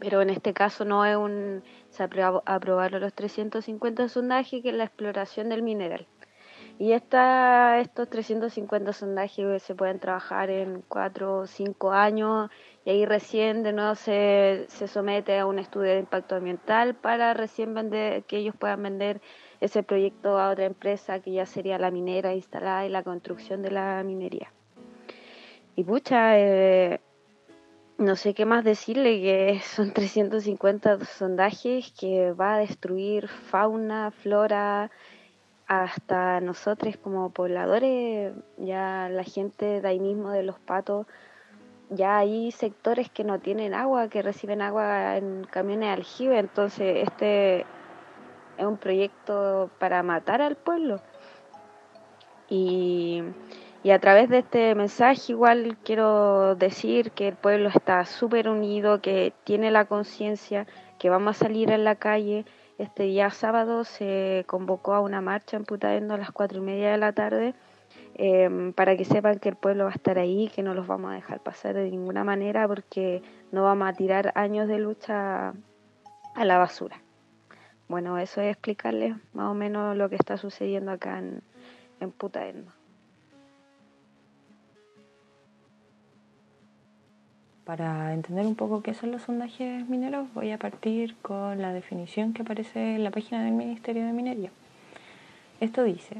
Pero en este caso no es un se aprobaron los 350 sondajes que es la exploración del mineral. Y esta, estos 350 sondajes se pueden trabajar en 4 o 5 años y ahí recién de nuevo se, se somete a un estudio de impacto ambiental para recién vender, que ellos puedan vender ese proyecto a otra empresa que ya sería la minera instalada y la construcción de la minería. Y pucha, eh, no sé qué más decirle, que son 350 sondajes que va a destruir fauna, flora, hasta nosotros como pobladores, ya la gente de ahí mismo de los patos, ya hay sectores que no tienen agua, que reciben agua en camiones de aljibe, entonces este es un proyecto para matar al pueblo. Y, y a través de este mensaje igual quiero decir que el pueblo está súper unido, que tiene la conciencia, que vamos a salir en la calle. Este día sábado se convocó a una marcha en Putaendo a las cuatro y media de la tarde em, para que sepan que el pueblo va a estar ahí, que no los vamos a dejar pasar de ninguna manera porque no vamos a tirar años de lucha a la basura. Bueno, eso es explicarles más o menos lo que está sucediendo acá en, en Putaendo. Para entender un poco qué son los sondajes mineros, voy a partir con la definición que aparece en la página del Ministerio de Minería. Esto dice,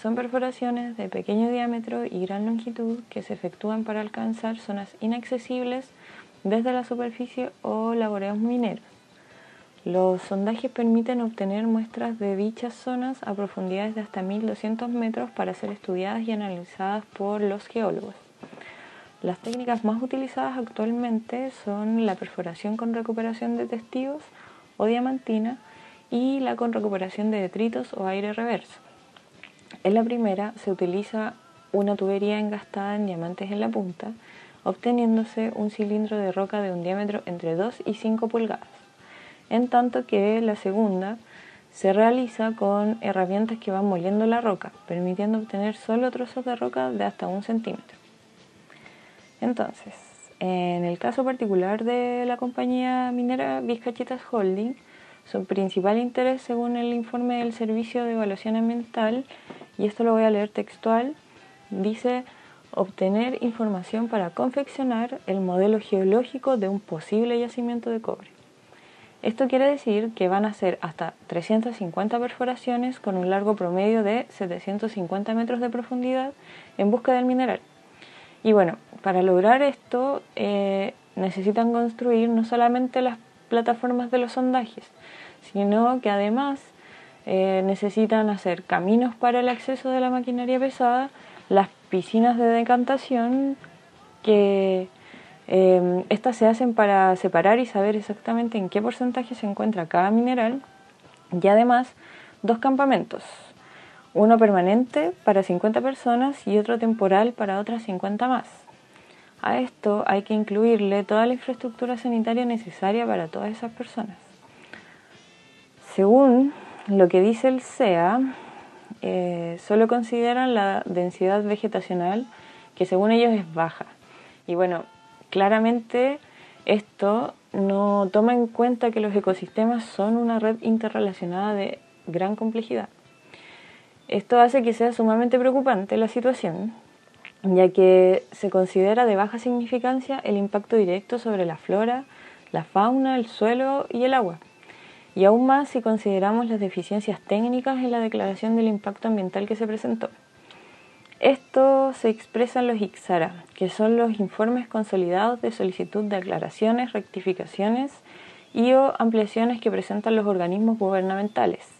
son perforaciones de pequeño diámetro y gran longitud que se efectúan para alcanzar zonas inaccesibles desde la superficie o laboreos mineros. Los sondajes permiten obtener muestras de dichas zonas a profundidades de hasta 1200 metros para ser estudiadas y analizadas por los geólogos. Las técnicas más utilizadas actualmente son la perforación con recuperación de testigos o diamantina y la con recuperación de detritos o aire reverso. En la primera se utiliza una tubería engastada en diamantes en la punta, obteniéndose un cilindro de roca de un diámetro entre 2 y 5 pulgadas, en tanto que la segunda se realiza con herramientas que van moliendo la roca, permitiendo obtener solo trozos de roca de hasta un centímetro. Entonces, en el caso particular de la compañía minera Vizcachitas Holding, su principal interés, según el informe del Servicio de Evaluación Ambiental, y esto lo voy a leer textual, dice obtener información para confeccionar el modelo geológico de un posible yacimiento de cobre. Esto quiere decir que van a ser hasta 350 perforaciones con un largo promedio de 750 metros de profundidad en busca del mineral. Y bueno, para lograr esto eh, necesitan construir no solamente las plataformas de los sondajes, sino que además eh, necesitan hacer caminos para el acceso de la maquinaria pesada, las piscinas de decantación, que eh, estas se hacen para separar y saber exactamente en qué porcentaje se encuentra cada mineral, y además dos campamentos, uno permanente para 50 personas y otro temporal para otras 50 más. A esto hay que incluirle toda la infraestructura sanitaria necesaria para todas esas personas. Según lo que dice el CEA, eh, solo consideran la densidad vegetacional, que según ellos es baja. Y bueno, claramente esto no toma en cuenta que los ecosistemas son una red interrelacionada de gran complejidad. Esto hace que sea sumamente preocupante la situación, ya que se considera de baja significancia el impacto directo sobre la flora, la fauna, el suelo y el agua. Y aún más si consideramos las deficiencias técnicas en la declaración del impacto ambiental que se presentó. Esto se expresa en los IXARA, que son los informes consolidados de solicitud de aclaraciones, rectificaciones y o ampliaciones que presentan los organismos gubernamentales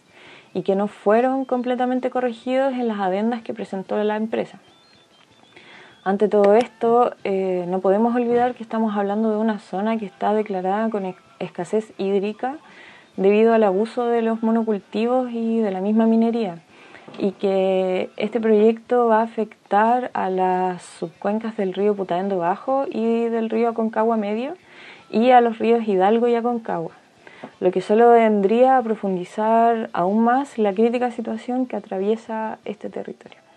y que no fueron completamente corregidos en las adendas que presentó la empresa. Ante todo esto, eh, no podemos olvidar que estamos hablando de una zona que está declarada con escasez hídrica debido al abuso de los monocultivos y de la misma minería y que este proyecto va a afectar a las subcuencas del río Putaendo Bajo y del río Aconcagua Medio y a los ríos Hidalgo y Aconcagua, lo que solo vendría a profundizar aún más la crítica situación que atraviesa este territorio.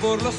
Por los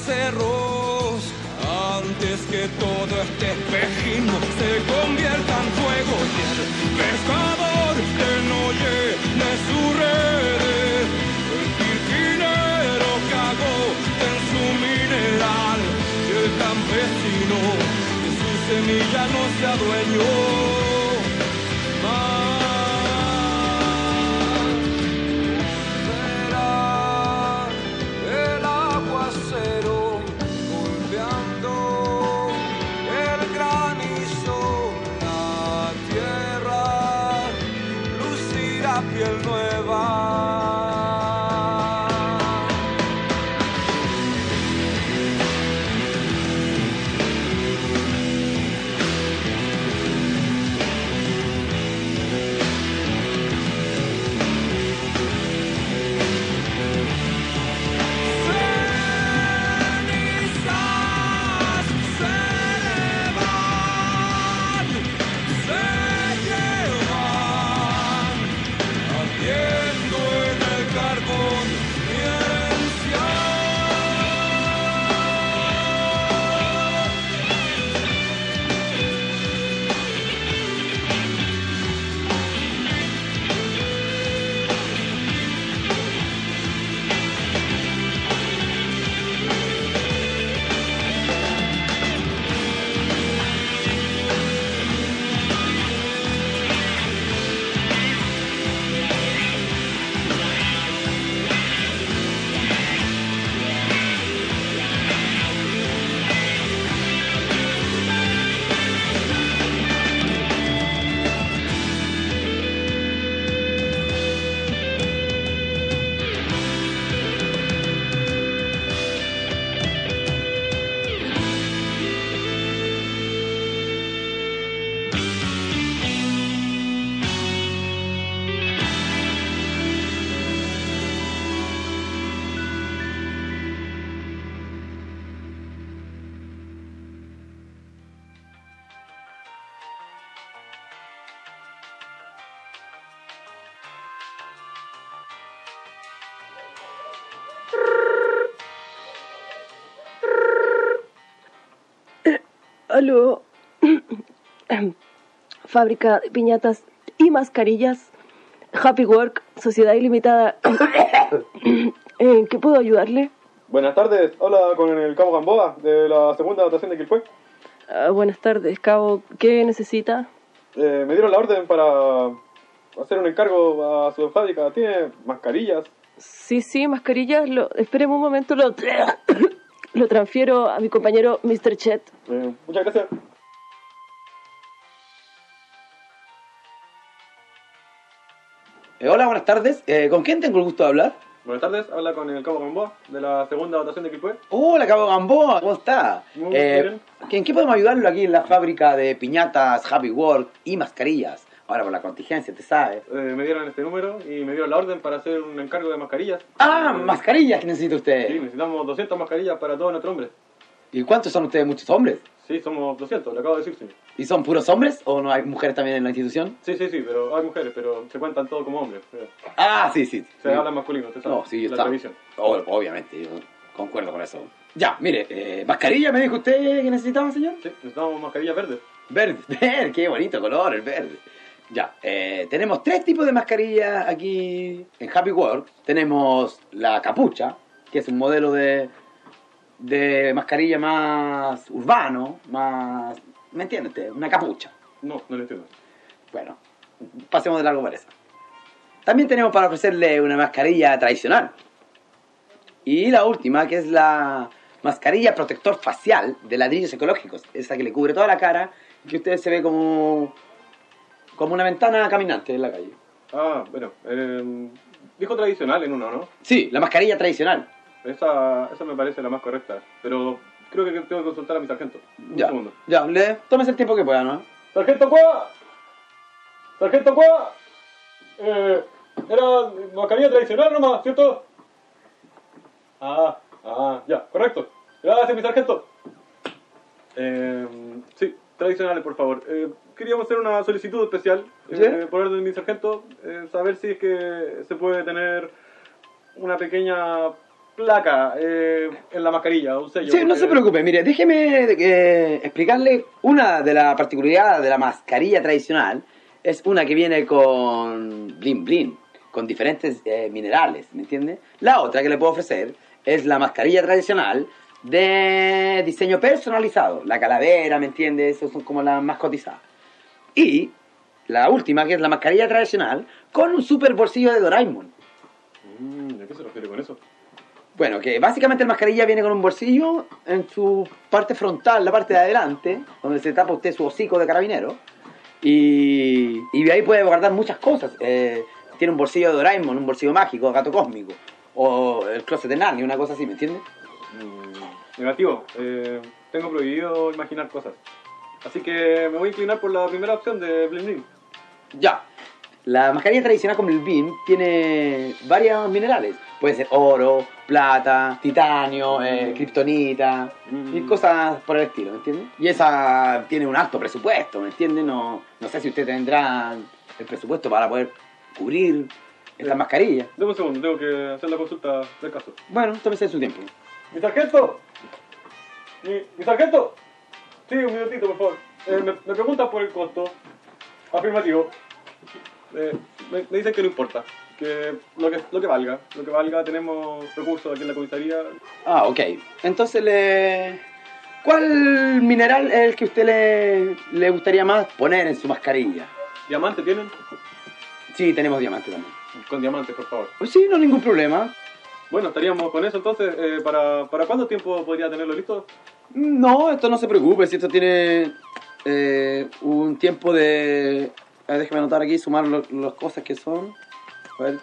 Aló. Fábrica de piñatas y mascarillas. Happy Work, Sociedad Ilimitada. ¿En qué puedo ayudarle? Buenas tardes, habla con el Cabo Gamboa de la segunda dotación de Quilpue. Ah, buenas tardes, Cabo. ¿Qué necesita? Eh, me dieron la orden para hacer un encargo a su fábrica. ¿Tiene mascarillas? Sí, sí, mascarillas. Lo... Espéreme un momento, lo... lo transfiero a mi compañero Mr. Chet. Muchas gracias. Eh, hola, buenas tardes. Eh, ¿Con quién tengo el gusto de hablar? Buenas tardes, habla con el Cabo Gamboa de la segunda dotación de Quilpue. Hola, Cabo Gamboa, ¿cómo está? Muy Eh, bien. ¿En qué podemos ayudarlo aquí en la fábrica de piñatas, Happy Work y mascarillas? Ahora por la contingencia, te sabes. Eh, me dieron este número y me dieron la orden para hacer un encargo de mascarillas. Ah, mascarillas que necesita usted. Sí, necesitamos 200 mascarillas para todos nuestros hombres. ¿Y cuántos son ustedes? ¿Muchos hombres? Sí, somos 200, le acabo de decir, señor. ¿Y son puros hombres o no hay mujeres también en la institución? Sí, sí, sí, pero hay mujeres, pero se cuentan todos como hombres. eh. Ah, sí, sí. Se habla masculino, usted sabe. No, sí, yo la televisión. Oh, obviamente, yo concuerdo con eso. Ya, mire, eh, mascarilla me dijo usted que necesitaba, señor. Sí, necesitamos mascarillas verdes. Verde, verde, qué bonito color, el verde. Ya, eh, tenemos tres tipos de mascarillas aquí en Happy Work. Tenemos la capucha, que es un modelo de, de mascarilla más urbano, más... ¿Me entiendes? Una capucha. No, no lo entiendo. Bueno, pasemos de largo para esa. También tenemos para ofrecerle una mascarilla tradicional. Y la última, que es la mascarilla protector facial de ladrillos ecológicos. Esa que le cubre toda la cara que usted se ve como, como una ventana caminante en la calle. Ah, bueno. Eh, dijo tradicional en uno, ¿no? Sí, la mascarilla tradicional. Esa, esa me parece la más correcta. Pero creo que tengo que consultar a mi sargento. Un Ya, segundo. ya, le, tómese el tiempo que pueda, ¿no? ¡Sargento Cueva! ¡Sargento Cueva! Eh, era mascarilla tradicional nomás, ¿cierto? Ah, ah, ya, correcto. Gracias, mi sargento. Eh, sí, tradicionales, por favor. Eh, queríamos hacer una solicitud especial, eh, por orden de mi sargento, eh, saber si es que se puede tener una pequeña placa eh, en la mascarilla, un sello. Sí, no se preocupe, mire, déjeme eh, explicarle una de las particularidades de la mascarilla tradicional. Es una que viene con blin blin, con diferentes eh, minerales, ¿me entiende? La otra que le puedo ofrecer es la mascarilla tradicional de diseño personalizado. La calavera, ¿me entiende? Esas son como las más cotizadas. Y la última, que es la mascarilla tradicional, con un super bolsillo de Doraemon. Mm, ¿A qué se refiere con eso? Bueno, que básicamente la mascarilla viene con un bolsillo en su parte frontal, la parte de adelante, donde se tapa usted su hocico de carabinero. Y, y de ahí puede guardar muchas cosas. Eh, tiene un bolsillo de Doraemon, un bolsillo mágico, gato cósmico. O el closet de Narnia, una cosa así, ¿me entiendes? Mm, negativo. Eh, tengo prohibido imaginar cosas. Así que me voy a inclinar por la primera opción de Bling. Ya. La mascarilla tradicional con el BIM tiene varios minerales. Puede ser oro, plata, titanio, eh, kriptonita y cosas por el estilo, ¿me entiendes? Y esa tiene un alto presupuesto, ¿me entiendes? No, no sé si usted tendrá el presupuesto para poder cubrir esta mascarilla. Deme un segundo, tengo que hacer la consulta del caso. Bueno, tómese su tiempo. ¡Mi sargento! ¡Mi, mi sargento! Sí, un minutito, por favor. Eh, me, me preguntan por el costo. Afirmativo. Eh, me, me dicen que no importa. Que lo, que lo que valga. Lo que valga, tenemos recursos aquí en la comisaría. Ah, ok. Entonces, le... ¿cuál mineral es el que a usted le, le gustaría más poner en su mascarilla? ¿Diamante tienen? Sí, tenemos diamante también. Con diamantes, por favor. Pues sí, no ningún problema. Bueno, estaríamos con eso entonces. Eh, ¿para, ¿Para cuánto tiempo podría tenerlo listo? No, esto no se preocupe, si esto tiene eh, un tiempo de... a ver, déjeme anotar aquí, sumar lo- las cosas que son. A ver.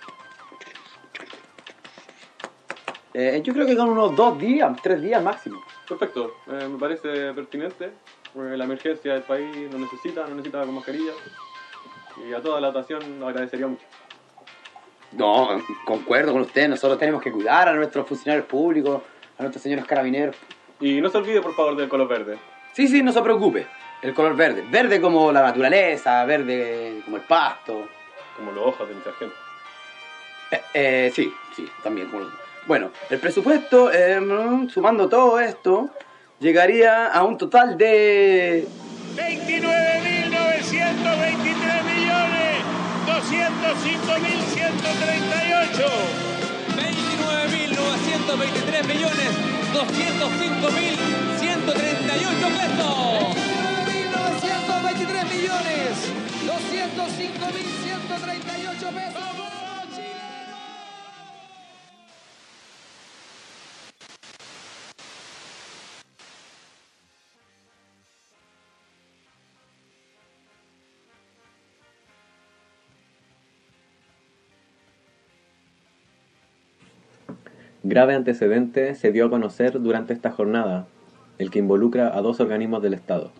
Eh, yo creo que con unos dos días, tres días máximo. Perfecto, eh, me parece pertinente. porque la emergencia del país lo necesita, lo necesita con mascarilla. Y a toda la dotación agradecería mucho. No, concuerdo con usted, nosotros tenemos que cuidar a nuestros funcionarios públicos, a nuestros señores carabineros. Y no se olvide, por favor, del color verde. Sí, sí, no se preocupe. El color verde. Verde como la naturaleza, verde como el pasto. Como los ojos de mi sargento. Eh, eh, sí, sí, también. como- Bueno, el presupuesto, eh, sumando todo esto, llegaría a un total de... 29.923 millones 205.138 29.923 millones 205.138 pesos. 923 millones 205.138 Grave antecedente se dio a conocer durante esta jornada, el que involucra a dos organismos del Estado,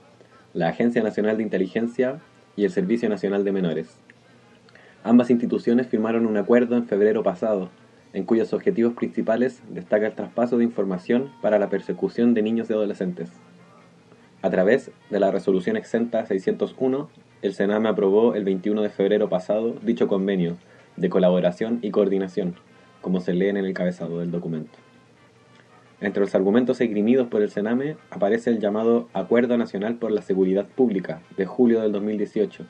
la Agencia Nacional de Inteligencia y el Servicio Nacional de Menores. Ambas instituciones firmaron un acuerdo en febrero pasado, en cuyos objetivos principales destaca el traspaso de información para la persecución de niños y adolescentes. A través de la resolución exenta 601, el Sename aprobó el 21 de febrero pasado dicho convenio de colaboración y coordinación, como se lee en el encabezado del documento. Entre los argumentos esgrimidos por el Sename aparece el llamado Acuerdo Nacional por la Seguridad Pública de julio del 2018,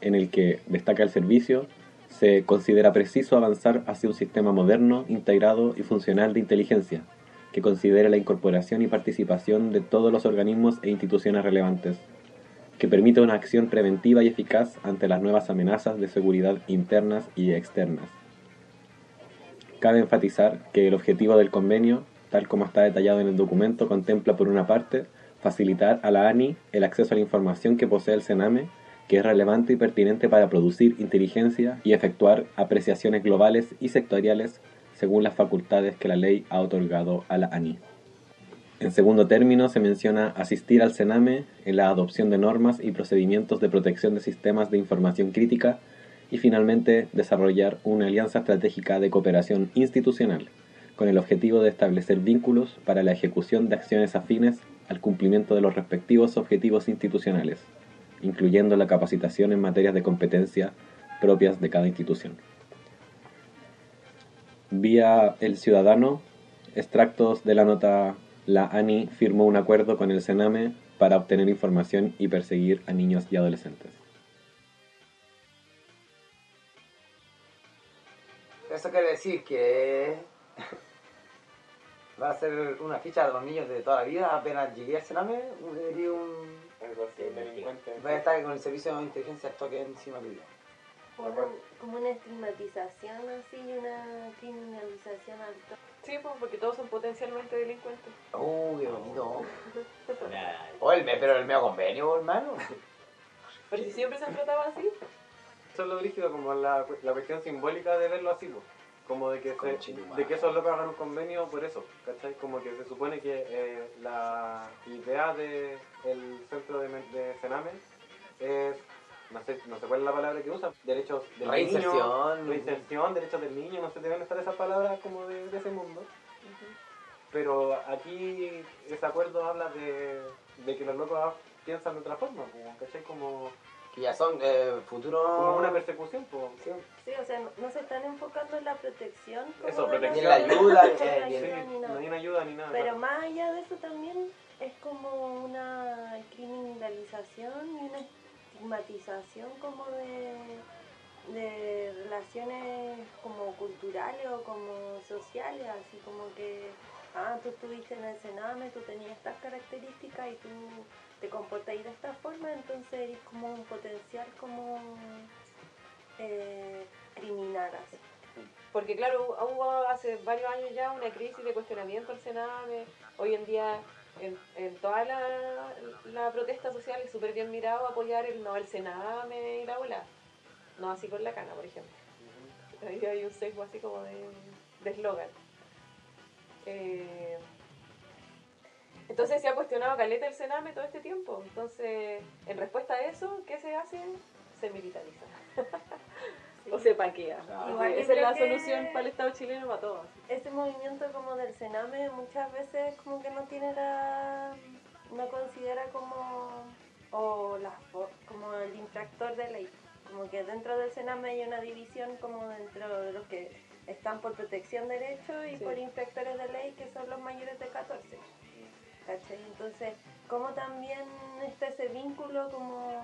en el que destaca el servicio, se considera preciso avanzar hacia un sistema moderno, integrado y funcional de inteligencia, que considere la incorporación y participación de todos los organismos e instituciones relevantes, que permita una acción preventiva y eficaz ante las nuevas amenazas de seguridad internas y externas. Cabe enfatizar que el objetivo del convenio, tal como está detallado en el documento, contempla por una parte facilitar a la ANI el acceso a la información que posee el CENAME que es relevante y pertinente para producir inteligencia y efectuar apreciaciones globales y sectoriales según las facultades que la ley ha otorgado a la ANI. En segundo término, se menciona asistir al CENAME en la adopción de normas y procedimientos de protección de sistemas de información crítica y finalmente desarrollar una alianza estratégica de cooperación institucional con el objetivo de establecer vínculos para la ejecución de acciones afines al cumplimiento de los respectivos objetivos institucionales, incluyendo la capacitación en materias de competencia propias de cada institución. Vía El Ciudadano, extractos de la nota La ANI firmó un acuerdo con el CENAME para obtener información y perseguir a niños y adolescentes. Eso quiere decir que va a ser una ficha de los niños de toda la vida. Apenas llegué al Sename, sería un. Va a estar con el servicio de inteligencia al toque encima tuyo. Como, como una estigmatización así, una criminalización al Sí, pues, porque todos son potencialmente delincuentes. Uh, qué bonito. O el me, pero el medio convenio, hermano. Pero si siempre se han tratado así. Eso es lo brígido, como la, la cuestión simbólica de verlo así, como de que, se- de que esos locos hagan un convenio por eso, ¿cachai? Como que se supone que eh, la idea del centro de, men- de Sename es, no sé, no sé cuál es la palabra que usan, derechos del Reinserción. niño, reinserción, derechos del niño, no sé, deben estar esas palabras como de, de ese mundo. Pero aquí ese acuerdo habla de, de que los locos piensan de otra forma, ¿cachai? Como, Que ya son eh, futuros. como una persecución, po. Sí, o sea, no, no se están enfocando en la protección. como Eso, protección. Ni la ayuda, no hay ni- ayuda ni nada. No hay una ayuda ni nada. Pero claro. más allá de eso también es como una criminalización y una estigmatización como de, de relaciones como culturales o como sociales, así como que, ah, tú estuviste en el Sename, tú tenías estas características y tú te comportas de esta forma, entonces eres como un potencial como eh, criminal así. Porque claro, hubo hace varios años ya una crisis de cuestionamiento al Sename. Hoy en día, en, en toda la, la protesta social es súper bien mirado apoyar el no al Sename y la ola. No así con la cana, por ejemplo. Ahí hay un sesgo así como de de eslogan. Eh, entonces se ha cuestionado Caleta el Sename todo este tiempo. Entonces, en respuesta a eso, ¿qué se hace? Se militariza. o se paquea. Igual Esa es la solución para el Estado chileno, para todo. Ese movimiento como del Sename muchas veces como que no tiene la... no considera como... o la, como el infractor de ley. Como que dentro del Sename hay una división como dentro de los que están por protección de derechos y Sí. por infractores de ley que son los mayores de 14. ¿Cachai? Entonces, como también está ese vínculo como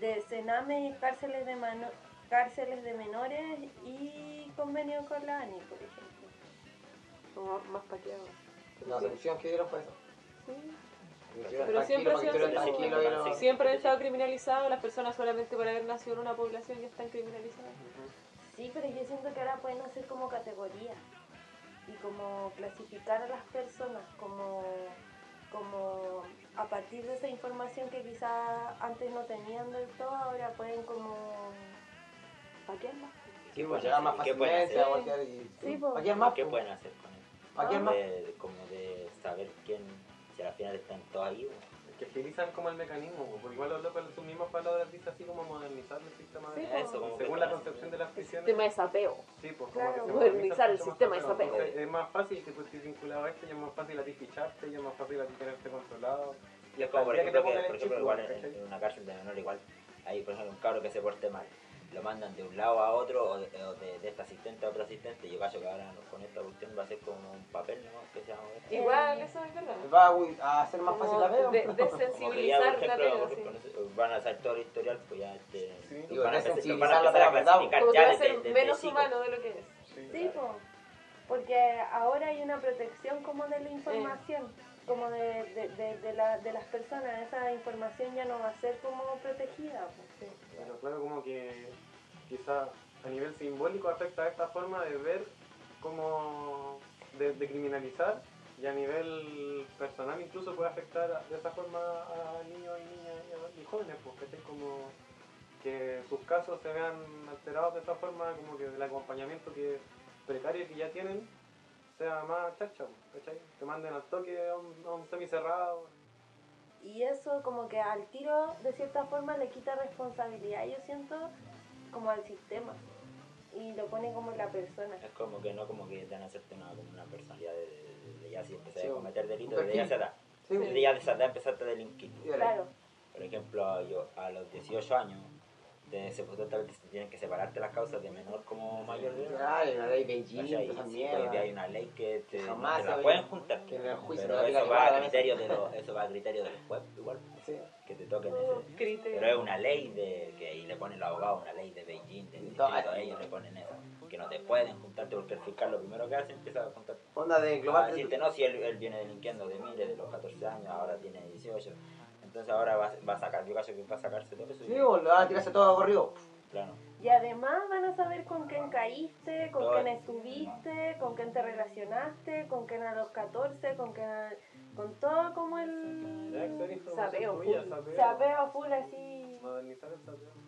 de Sename y cárceles de, mano- cárceles de menores y convenio con la ANI, por ejemplo. Como más paqueado. La solución que dieron fue eso. Pero siempre ha sido Tranquilo, así. tranquilo, y no- Siempre ha estado criminalizado. Las personas solamente por haber nacido en una población ya están criminalizadas. Sí, pero yo siento que ahora pueden hacer como categorías y como clasificar a las personas como, como a partir de esa información que quizás antes no tenían del todo, ahora pueden como paquear más. Sí, pues llegar más ¿Qué pueden fácilmente a hacer? voltear y. Sí, pues. ¿Para qué más? ¿Qué pueden hacer con él? ¿Para qué más? De, como de saber quién, si al final están todos ahí. o- Que agilizan como el mecanismo, po, porque igual los locos sus mismas palabras dicen así como modernizar el sistema de Sí, po. Eso, como según la concepción de las prisiones. Sistema de sapeo. Sí, pues como Claro, que se modernizar el sistema de sapeo. Entonces, es más fácil que tú estés vinculado a esto y es más fácil a ti ficharte y es más fácil a ti tenerte controlado. Y Es como por ejemplo, que, por ejemplo igual en una cárcel de menor igual hay por ejemplo un cabro que se porte mal. Lo mandan de un lado a otro o de, o de, de este asistente a otro asistente y yo cacho que ahora con esta cuestión va a ser como un papel ¿no? que se llama Igual, eso es verdad. Va a, hacer más fácil la pega. de- desensibilizar la por ejemplo, pega, sí. van a hacer todo el historial, pues ya este, Digo, van a empezar- van a ser desde menos humano de lo que es. Sí, po. porque ahora hay una protección como de la información, como de, de, de, de la, de las personas. Esa información ya no va a ser como protegida. po. Pero claro, como que quizá a nivel simbólico afecta a esta forma de ver cómo, de, de criminalizar, y a nivel personal incluso puede afectar de esa forma a niños y niñas y, jóvenes, pues, ¿cachai? Como que sus casos se vean alterados de esta forma, como que el acompañamiento que precario que ya tienen sea más chacha, pues, ¿cachai? Te manden al toque a un, a un semicerrado. Y eso como que al tiro, de cierta forma, le quita responsabilidad, yo siento, como al sistema. Y lo pone como la persona. Es como que no como que te van a hacerte una, como una personalidad de, de- de ya si empezás Sí, a cometer delitos, desde ya edad. Sí. Desde ya de esa edad empezaste a delinquir. Claro. Por ejemplo, yo a los 18 años, de, se supuestamente se tienen que separarte las causas de menor como mayor de edad. Ah, hay una ley Beijing, Sí, hoy día hay una ley que te, jamás te se la pueden juntar. que en el juicio pero la eso va, a la criterio de los, eso va a criterio del juez igual. Que te toquen ese. criterio. Pero es una ley de que ahí le ponen los abogados, una ley de Beijing, del distrito, ellos le ponen eso. Que no te pueden juntarte porque el fiscal lo primero que hace empieza a juntar. Onda de englobarte- decirte, no, si él, él viene delinquiendo de mire, de los 14 años, ahora tiene 18. Entonces ahora va, va a sacar, yo caso que va a sacarse todo eso. y- Sí, vas a tirarse todo corrido. Claro. Y además van a saber con quién caíste, con Todo. quién estuviste, con quién te relacionaste, con quién a los 14, con quién a- con todo como el sapeo full. Sapeo full así. Modernizar el sapeo.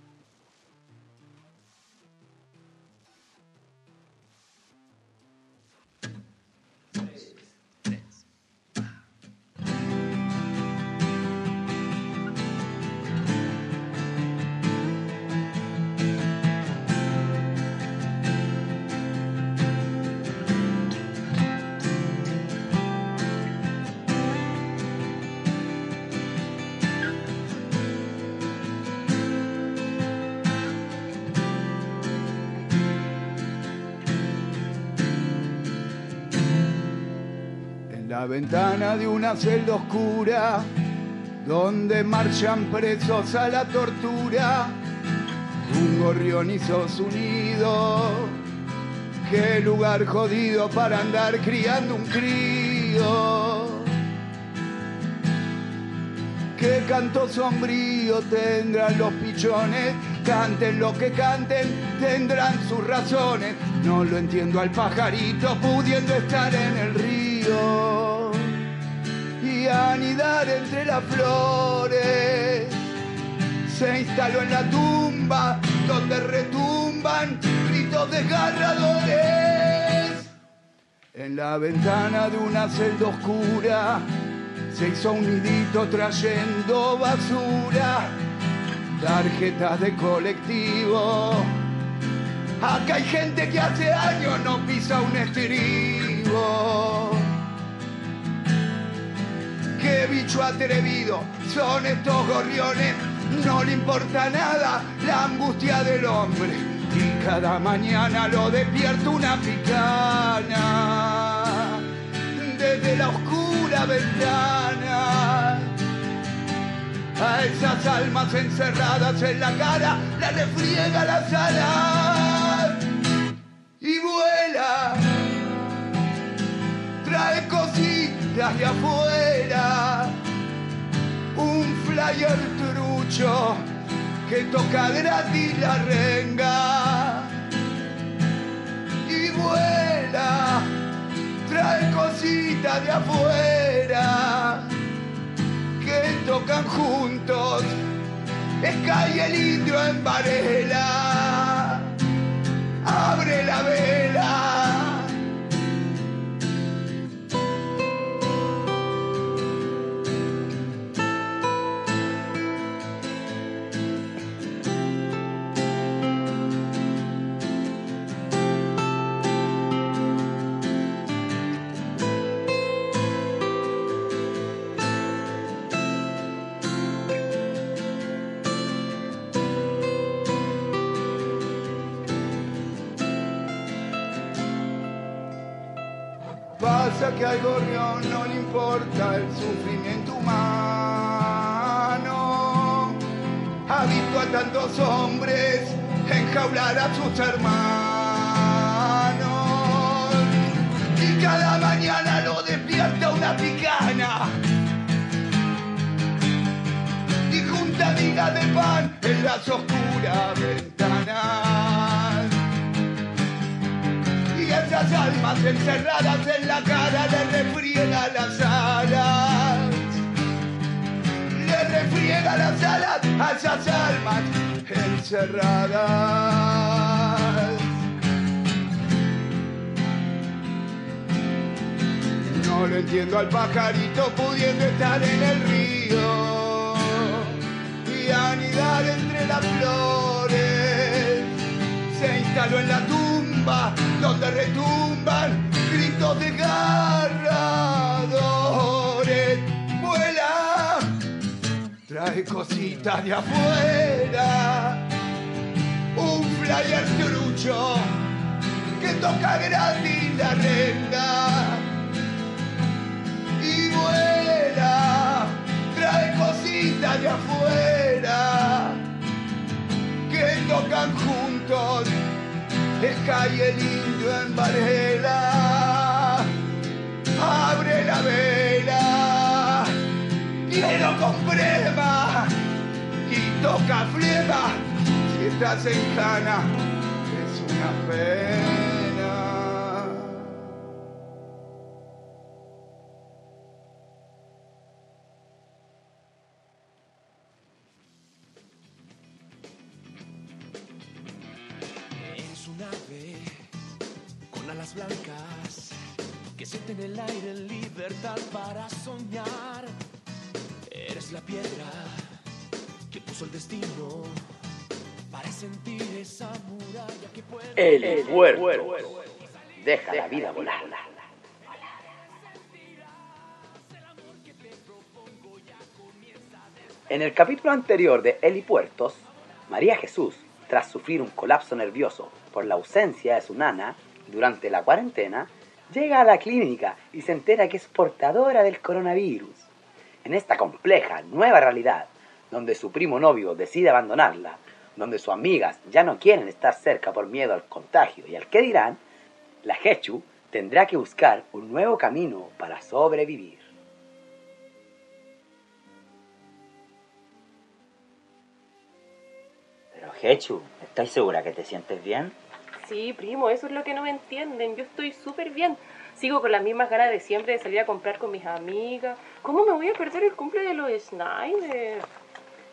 La ventana de una celda oscura, donde marchan presos a la tortura, un gorrión hizo su nido. Qué lugar jodido para andar criando un crío. Qué canto sombrío tendrán los pichones, canten lo que canten, tendrán sus razones. No lo entiendo al pajarito pudiendo estar en el río y anidar entre las flores. Se instaló en la tumba donde retumban gritos desgarradores. En la ventana de una celda oscura se hizo un nidito trayendo basura, tarjetas de colectivo. Acá hay gente que hace años no pisa un estribo. Bicho atrevido son estos gorriones, no le importa nada la angustia del hombre. Y cada mañana lo despierta una picana desde la oscura ventana. A esas almas encerradas en la cara la refriega la sala y vuela. Trae cositas de afuera, un flyer trucho que toca gratis la renga y vuela trae cositas de afuera que tocan juntos. Sky y el indio en Varela. Abre la vela. Al gorrión no le importa el sufrimiento humano. Ha visto a tantos hombres enjaular a sus hermanos. Y cada mañana lo despierta una picana. Y junta migas de pan en las oscuras ventanas. Esas almas encerradas en la cara le refriega las alas. Le refriega las alas a esas almas encerradas. No le entiendo al pajarito pudiendo estar en el río y anidar entre las flores. Se instaló en la tumba donde retumban gritos de garradores. Vuela, trae cositas de afuera. Un flyer trucho que toca gratis la renda Y el indio en Varela, abre la vela, quiero con flema y toca flema, si estás en cana es una pena. El puerto. Deja la vida volar. En el capítulo anterior de Helipuertos, María Jesús, tras sufrir un colapso nervioso por la ausencia de su nana durante la cuarentena, llega a la clínica y se entera que es portadora del coronavirus. En esta compleja, nueva realidad, donde su primo novio decide abandonarla, donde sus amigas ya no quieren estar cerca por miedo al contagio y al que dirán, la Hechu tendrá que buscar un nuevo camino para sobrevivir. Pero Hechu, ¿estás segura que te sientes bien? Sí, primo, eso es lo que no me entienden. Yo estoy súper bien. Sigo con las mismas ganas de siempre de salir a comprar con mis amigas. ¿Cómo me voy a perder el cumple de los Snyder?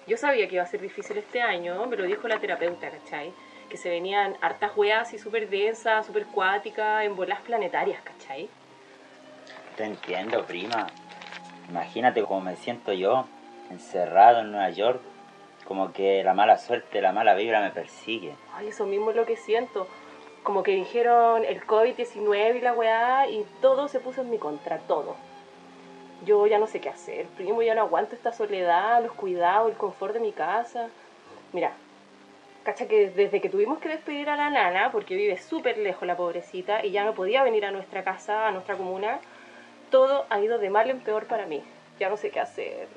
Yo sabía que iba a ser difícil este año, me lo dijo la terapeuta, ¿cachai? Que se venían hartas weas así súper densas, súper cuáticas, en bolas planetarias, ¿cachai? Te entiendo, prima. Imagínate cómo me siento yo, encerrado en Nueva York, como que la mala suerte, la mala vibra me persigue. Ay, eso mismo es lo que siento. Como que dijeron el COVID-19 y la weá, y todo se puso en mi contra, todo. Yo ya no sé qué hacer, primo, ya no aguanto esta soledad, los cuidados, el confort de mi casa. Mira, cacha que desde que tuvimos que despedir a la nana, porque vive súper lejos la pobrecita, y ya no podía venir a nuestra casa, a nuestra comuna, todo ha ido de mal en peor para mí. Ya no sé qué hacer.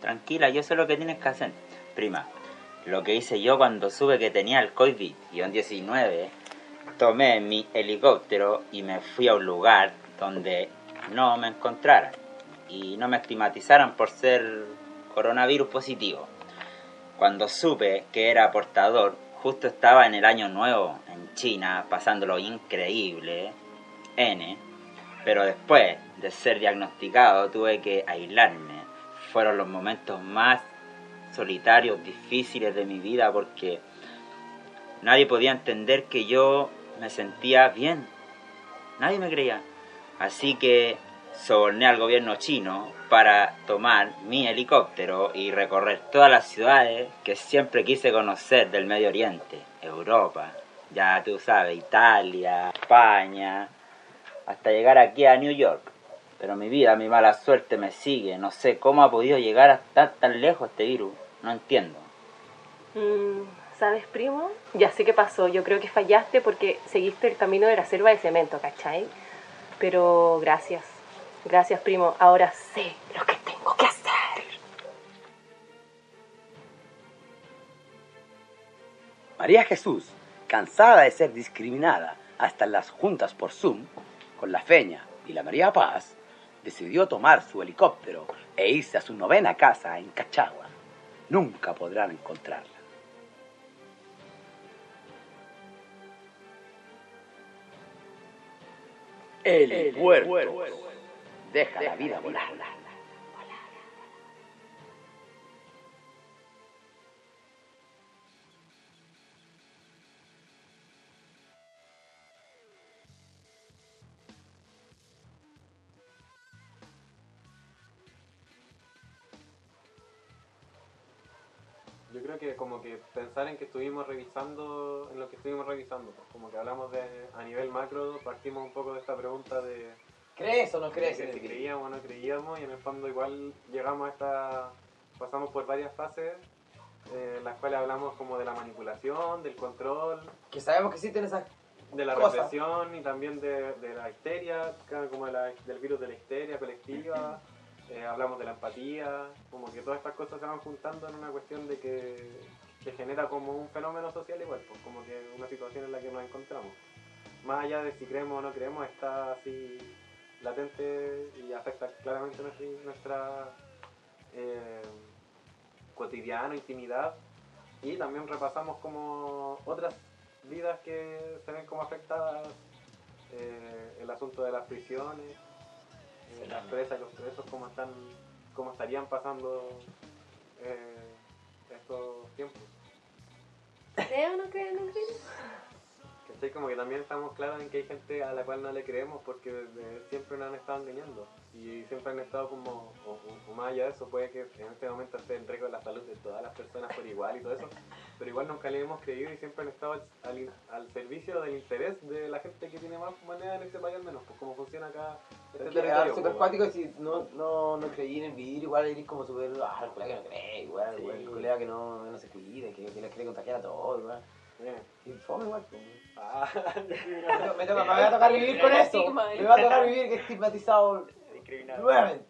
Tranquila, yo sé lo que tienes que hacer. Prima, lo que hice yo cuando supe que tenía el COVID-19, tomé mi helicóptero y me fui a un lugar donde no me encontraran y no me estigmatizaran por ser coronavirus positivo. Cuando supe que era portador, justo estaba en el año nuevo en China, pasándolo increíble, N, pero después de ser diagnosticado tuve que aislarme. Fueron los momentos más solitarios, difíciles de mi vida porque nadie podía entender que yo me sentía bien. Nadie me creía. Así que soborné al gobierno chino para tomar mi helicóptero y recorrer todas las ciudades que siempre quise conocer del Medio Oriente, Europa, ya tú sabes, Italia, España, hasta llegar aquí a New York. Pero mi vida, mi mala suerte me sigue. No sé cómo ha podido llegar hasta tan lejos este virus. No entiendo. Mm, ¿Sabes, primo? Ya sé qué pasó. Yo creo que fallaste porque seguiste el camino de la selva de cemento, ¿cachai? Pero gracias. Gracias, primo. Ahora sé lo que tengo que hacer. María Jesús, cansada de ser discriminada hasta en las juntas por Zoom, con la Feña y la María Paz, decidió tomar su helicóptero e irse a su novena casa en Cachagua. Nunca podrán encontrarla. El puerco. Deja la vida volar. Yo creo que como que pensar en que estuvimos revisando, en lo que estuvimos revisando, pues, como que hablamos de a nivel macro, partimos un poco de esta pregunta de ¿Crees o no crees de en el creíamos o no creíamos y en el fondo igual llegamos a esta, pasamos por varias fases eh, en las cuales hablamos como de la manipulación, del control, Que sabemos que existen esas de la cosas. represión y también de, de la histeria, como de la- del virus de la histeria colectiva, eh, hablamos de la empatía, como que todas estas cosas se van juntando en una cuestión de que, que genera como un fenómeno social igual, pues como que una situación en la que nos encontramos. Más allá de si creemos o no creemos, está así latente y afecta claramente nuestra, nuestra eh, cotidiano, intimidad y también repasamos como otras vidas que se ven como afectadas, eh, el asunto de las prisiones, eh, las presas y los presos, cómo, están, cómo estarían pasando eh, estos tiempos. ¿Creo o no creo en virus? ¿Cachai? Como que también estamos claros en que hay gente a la cual no le creemos porque siempre nos han estado engañando y siempre han estado como, o, más allá de eso, puede que en este momento esté en riesgo la salud de todas las personas por igual y todo eso, pero igual nunca le hemos creído y siempre han estado al, al in- al servicio del interés de la gente que tiene más moneda en este país al menos, pues como funciona acá este territorio. es súper pues, cuático si no, no, no creí en el virus, igual eres como súper, ah, el colega que no cree, igual, el colega que no, no se cuide, que, que les quiere contagiar a todos, igual. Y fome igual. pues. Ah, me, toca- me va a tocar vivir con esto. Me va a tocar vivir que estigmatizado nuevamente.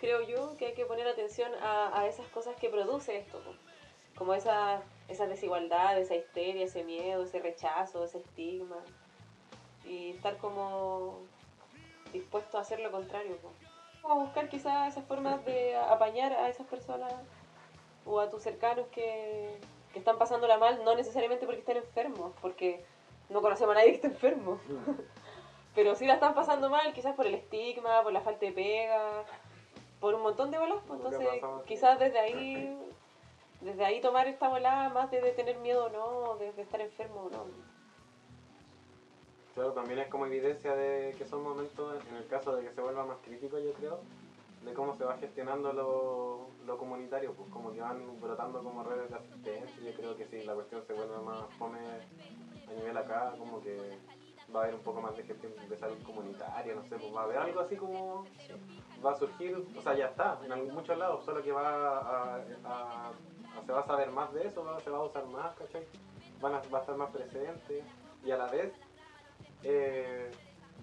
creo yo que hay que poner atención a, a esas cosas que produce esto, po. como esa, esa desigualdad, esa histeria, ese miedo, ese rechazo, ese estigma, y estar como dispuesto a hacer lo contrario. po. Como buscar quizás esas formas de apañar a esas personas o a tus cercanos que, que están pasándola mal, no necesariamente porque estén enfermos, porque no conocemos a nadie que esté enfermo. Pero sí la están pasando mal, quizás por el estigma, por la falta de pega, por un montón de bolas. pues, entonces, quizás desde ahí, desde ahí tomar esta volada más de, de tener miedo o no, de, de estar enfermo o no. Claro, también es como evidencia de que son momentos, en el caso de que se vuelva más crítico, yo creo, de cómo se va gestionando lo, lo comunitario, pues como que van brotando como redes de asistencia. Yo creo que si la cuestión se vuelve más fome a nivel acá, como que va a haber un poco más de gestión de salud comunitaria, no sé, pues va a haber algo así como va a surgir, o sea, ya está, en muchos lados, solo que va a, se va a saber más de eso, se va a usar más, ¿cachai? Van a, va a estar más presente y a la vez eh,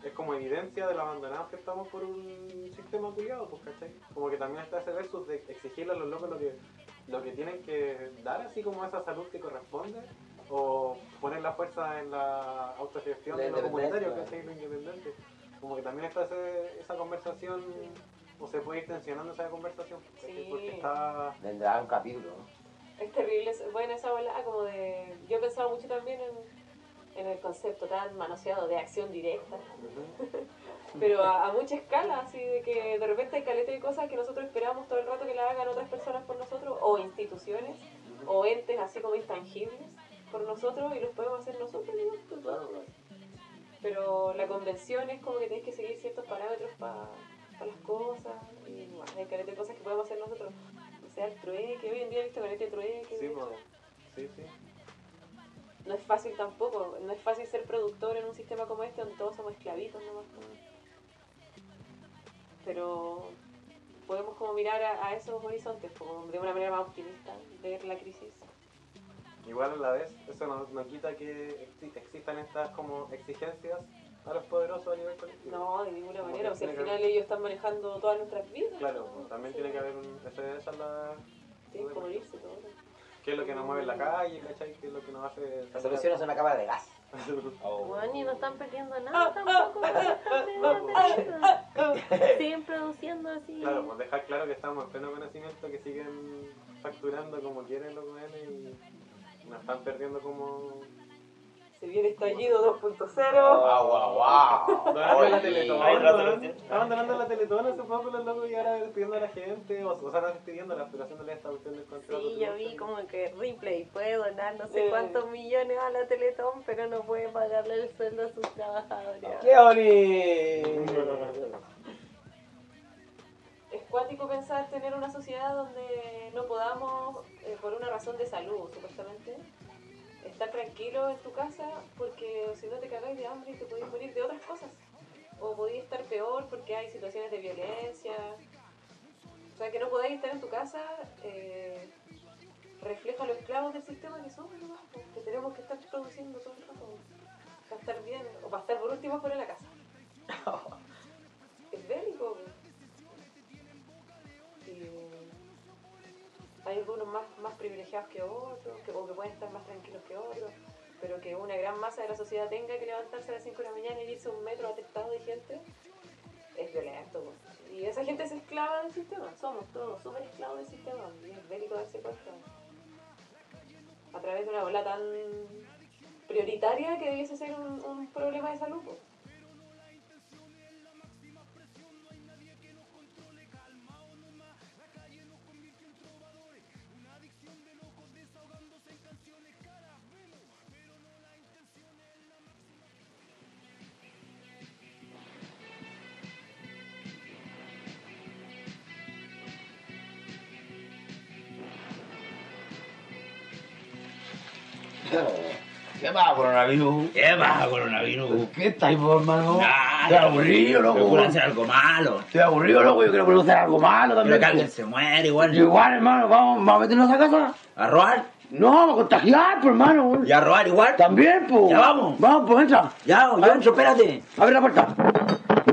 es como evidencia de lo abandonados que estamos por un sistema culiado, pues, ¿cachai? Como que también está ese versus de exigirle a los locos lo que, lo que tienen que dar, así como esa salud que corresponde, o poner la fuerza en la autogestión de lo comunitario. ¿cachai? Lo independiente. Como que también está ese- esa conversación, o se puede ir tensionando esa conversación, porque está... Vendrá un capítulo, ¿no? Es terrible, bueno, esa volada como de... Yo he pensado mucho también en, en el concepto tan manoseado de acción directa, pero a, a mucha escala, así de que de repente hay caleta de cosas que nosotros esperamos todo el rato que la hagan otras personas por nosotros, o instituciones, o entes así como intangibles por nosotros, y los podemos hacer nosotros, ¿no? Pero la convención es como que tienes que seguir ciertos parámetros para las cosas, y bueno, hay caleta de cosas que podemos hacer nosotros. O sea, el trueque, hoy en día he visto caleta de trueque. Sí, de hecho. sí, sí. No es fácil tampoco, no es fácil ser productor en un sistema como este donde todos somos esclavitos nomás. Pero podemos como mirar a, a esos horizontes como de una manera más optimista, ver la crisis. Igual a la vez, eso no, no quita que exi- existan estas como exigencias a los poderosos a nivel colectivo. No, de ninguna Como manera, o sea, al final ellos están manejando todas nuestras vidas. Claro, también tiene que haber un... Esa, es la... Tienen que morirse todos. ¿Qué es lo que nos mueve en la calle, cachai? ¿Qué es lo que nos hace... La solución es una cámara de gas. Bueno, y no están perdiendo nada tampoco. Siguen produciendo así. Claro, pues dejar claro que estamos en pleno conocimiento, que siguen facturando como quieren los jóvenes y nos están perdiendo como Se viene estallido 2.0. Guau, guau, guau. Donando la Teletón hace poco los locos y ahora despidiendo a la gente, o, o sea, no despidiéndola, pero haciéndole esta cuestión del contrato. Sí, yo vi como que Ripley puede donar no sé cuántos millones a la Teletón, pero no puede pagarle el sueldo a sus trabajadores. ¡Qué bonito! Es cuático pensar tener una sociedad donde no podamos, eh, por una razón de salud, supuestamente, estar tranquilo en tu casa porque si no te cagáis de hambre y te podéis morir de otras cosas. O podéis estar peor porque hay situaciones de violencia. O sea, que no podáis estar en tu casa eh, refleja los esclavos del sistema que somos, nomás, pues, que tenemos que estar produciendo todo el rato para estar bien, o para estar por último fuera de la casa. es bélico. pues. Y hay algunos más, más privilegiados que otros, o que pueden estar más tranquilos que otros, pero que una gran masa de la sociedad tenga que levantarse a las 5 de la mañana y irse un metro atestado de gente, es violento. Y esa gente es esclava del sistema, somos todos súper esclavos del sistema, y es bélico darse cuenta. A través de una bola tan prioritaria que debiese ser un, problema de salud. ¿Qué pasa, coronavirus? ¿Qué pasa, coronavirus? ¿Qué estáis hermano? Nada, Estoy aburrido, loco. Procura hacer algo malo. Estoy aburrido, loco. Yo quiero producir algo malo también. Pero que alguien se muere igual. Yo igual, hermano. Vamos, vamos a meternos a casa. ¿A robar? No, a contagiar, pues, hermano. ¿Y a robar igual? También, pues. Ya vamos. Vamos, pues, entra. Ya, yo entro, espérate. Abre la puerta.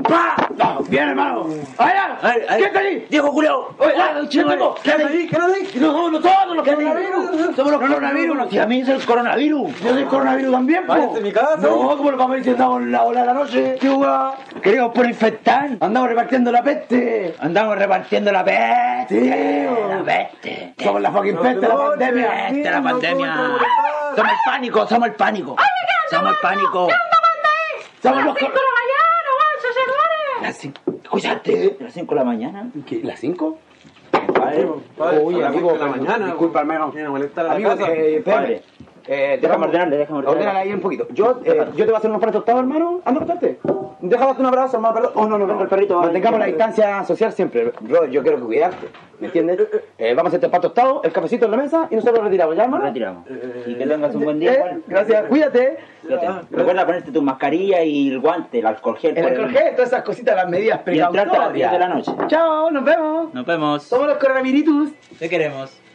¡Pa! No, bien, hermano. ¡Allá! ¿Qué está ahí? Diego Julio. Oye, ah, chico, ¿qué está ahí? ¿Qué está ahí? No somos nosotros los coronavirus. Somos los coronavirus. Si a mí es el coronavirus. Yo soy coronavirus también, po. Mi casa. No, ¿cómo lo vamos andamos en la ola de la noche? ¿Qué hueá? Queremos por infectar. Andamos repartiendo la peste. Andamos repartiendo la peste. La peste. Somos la fucking peste de la pandemia. Peste, la pandemia. Somos el pánico, somos el pánico. Somos el pánico. Somos los cor- Las cinco. ¿Escuchaste? Las 5 de la mañana. ¿Qué? ¿Las cinco? Padre, Oye, a las amigo, cinco de la mañana. disculpa, hermano. La Amigo, casa. eh. Padre. Eh, Déjame ordenarle, déjame ordenarle. Ordénale ahí un poquito. Yo, eh, yo te voy a hacer unos panes tostados, hermano. Anda, cortarte. Déjame darte un abrazo, hermano, perdón. Oh, no, no, no. El perrito. Mantengamos la distancia social siempre. Bro, yo quiero que cuidarte. ¿Me entiendes? Eh, vamos a hacer el pan tostado, el cafecito en la mesa y nosotros retiramos, ¿ya, hermano? retiramos. Y que tengas un buen día. Eh, gracias, cuídate. Fíjate. Recuerda ponerte tu mascarilla y el guante, el alcohol gel. El alcohol gel, todas esas cositas, las medidas Y entrarte a las precautorias. 10 de la noche. Chao, nos vemos. Nos vemos. Somos los coronavirus. Te queremos.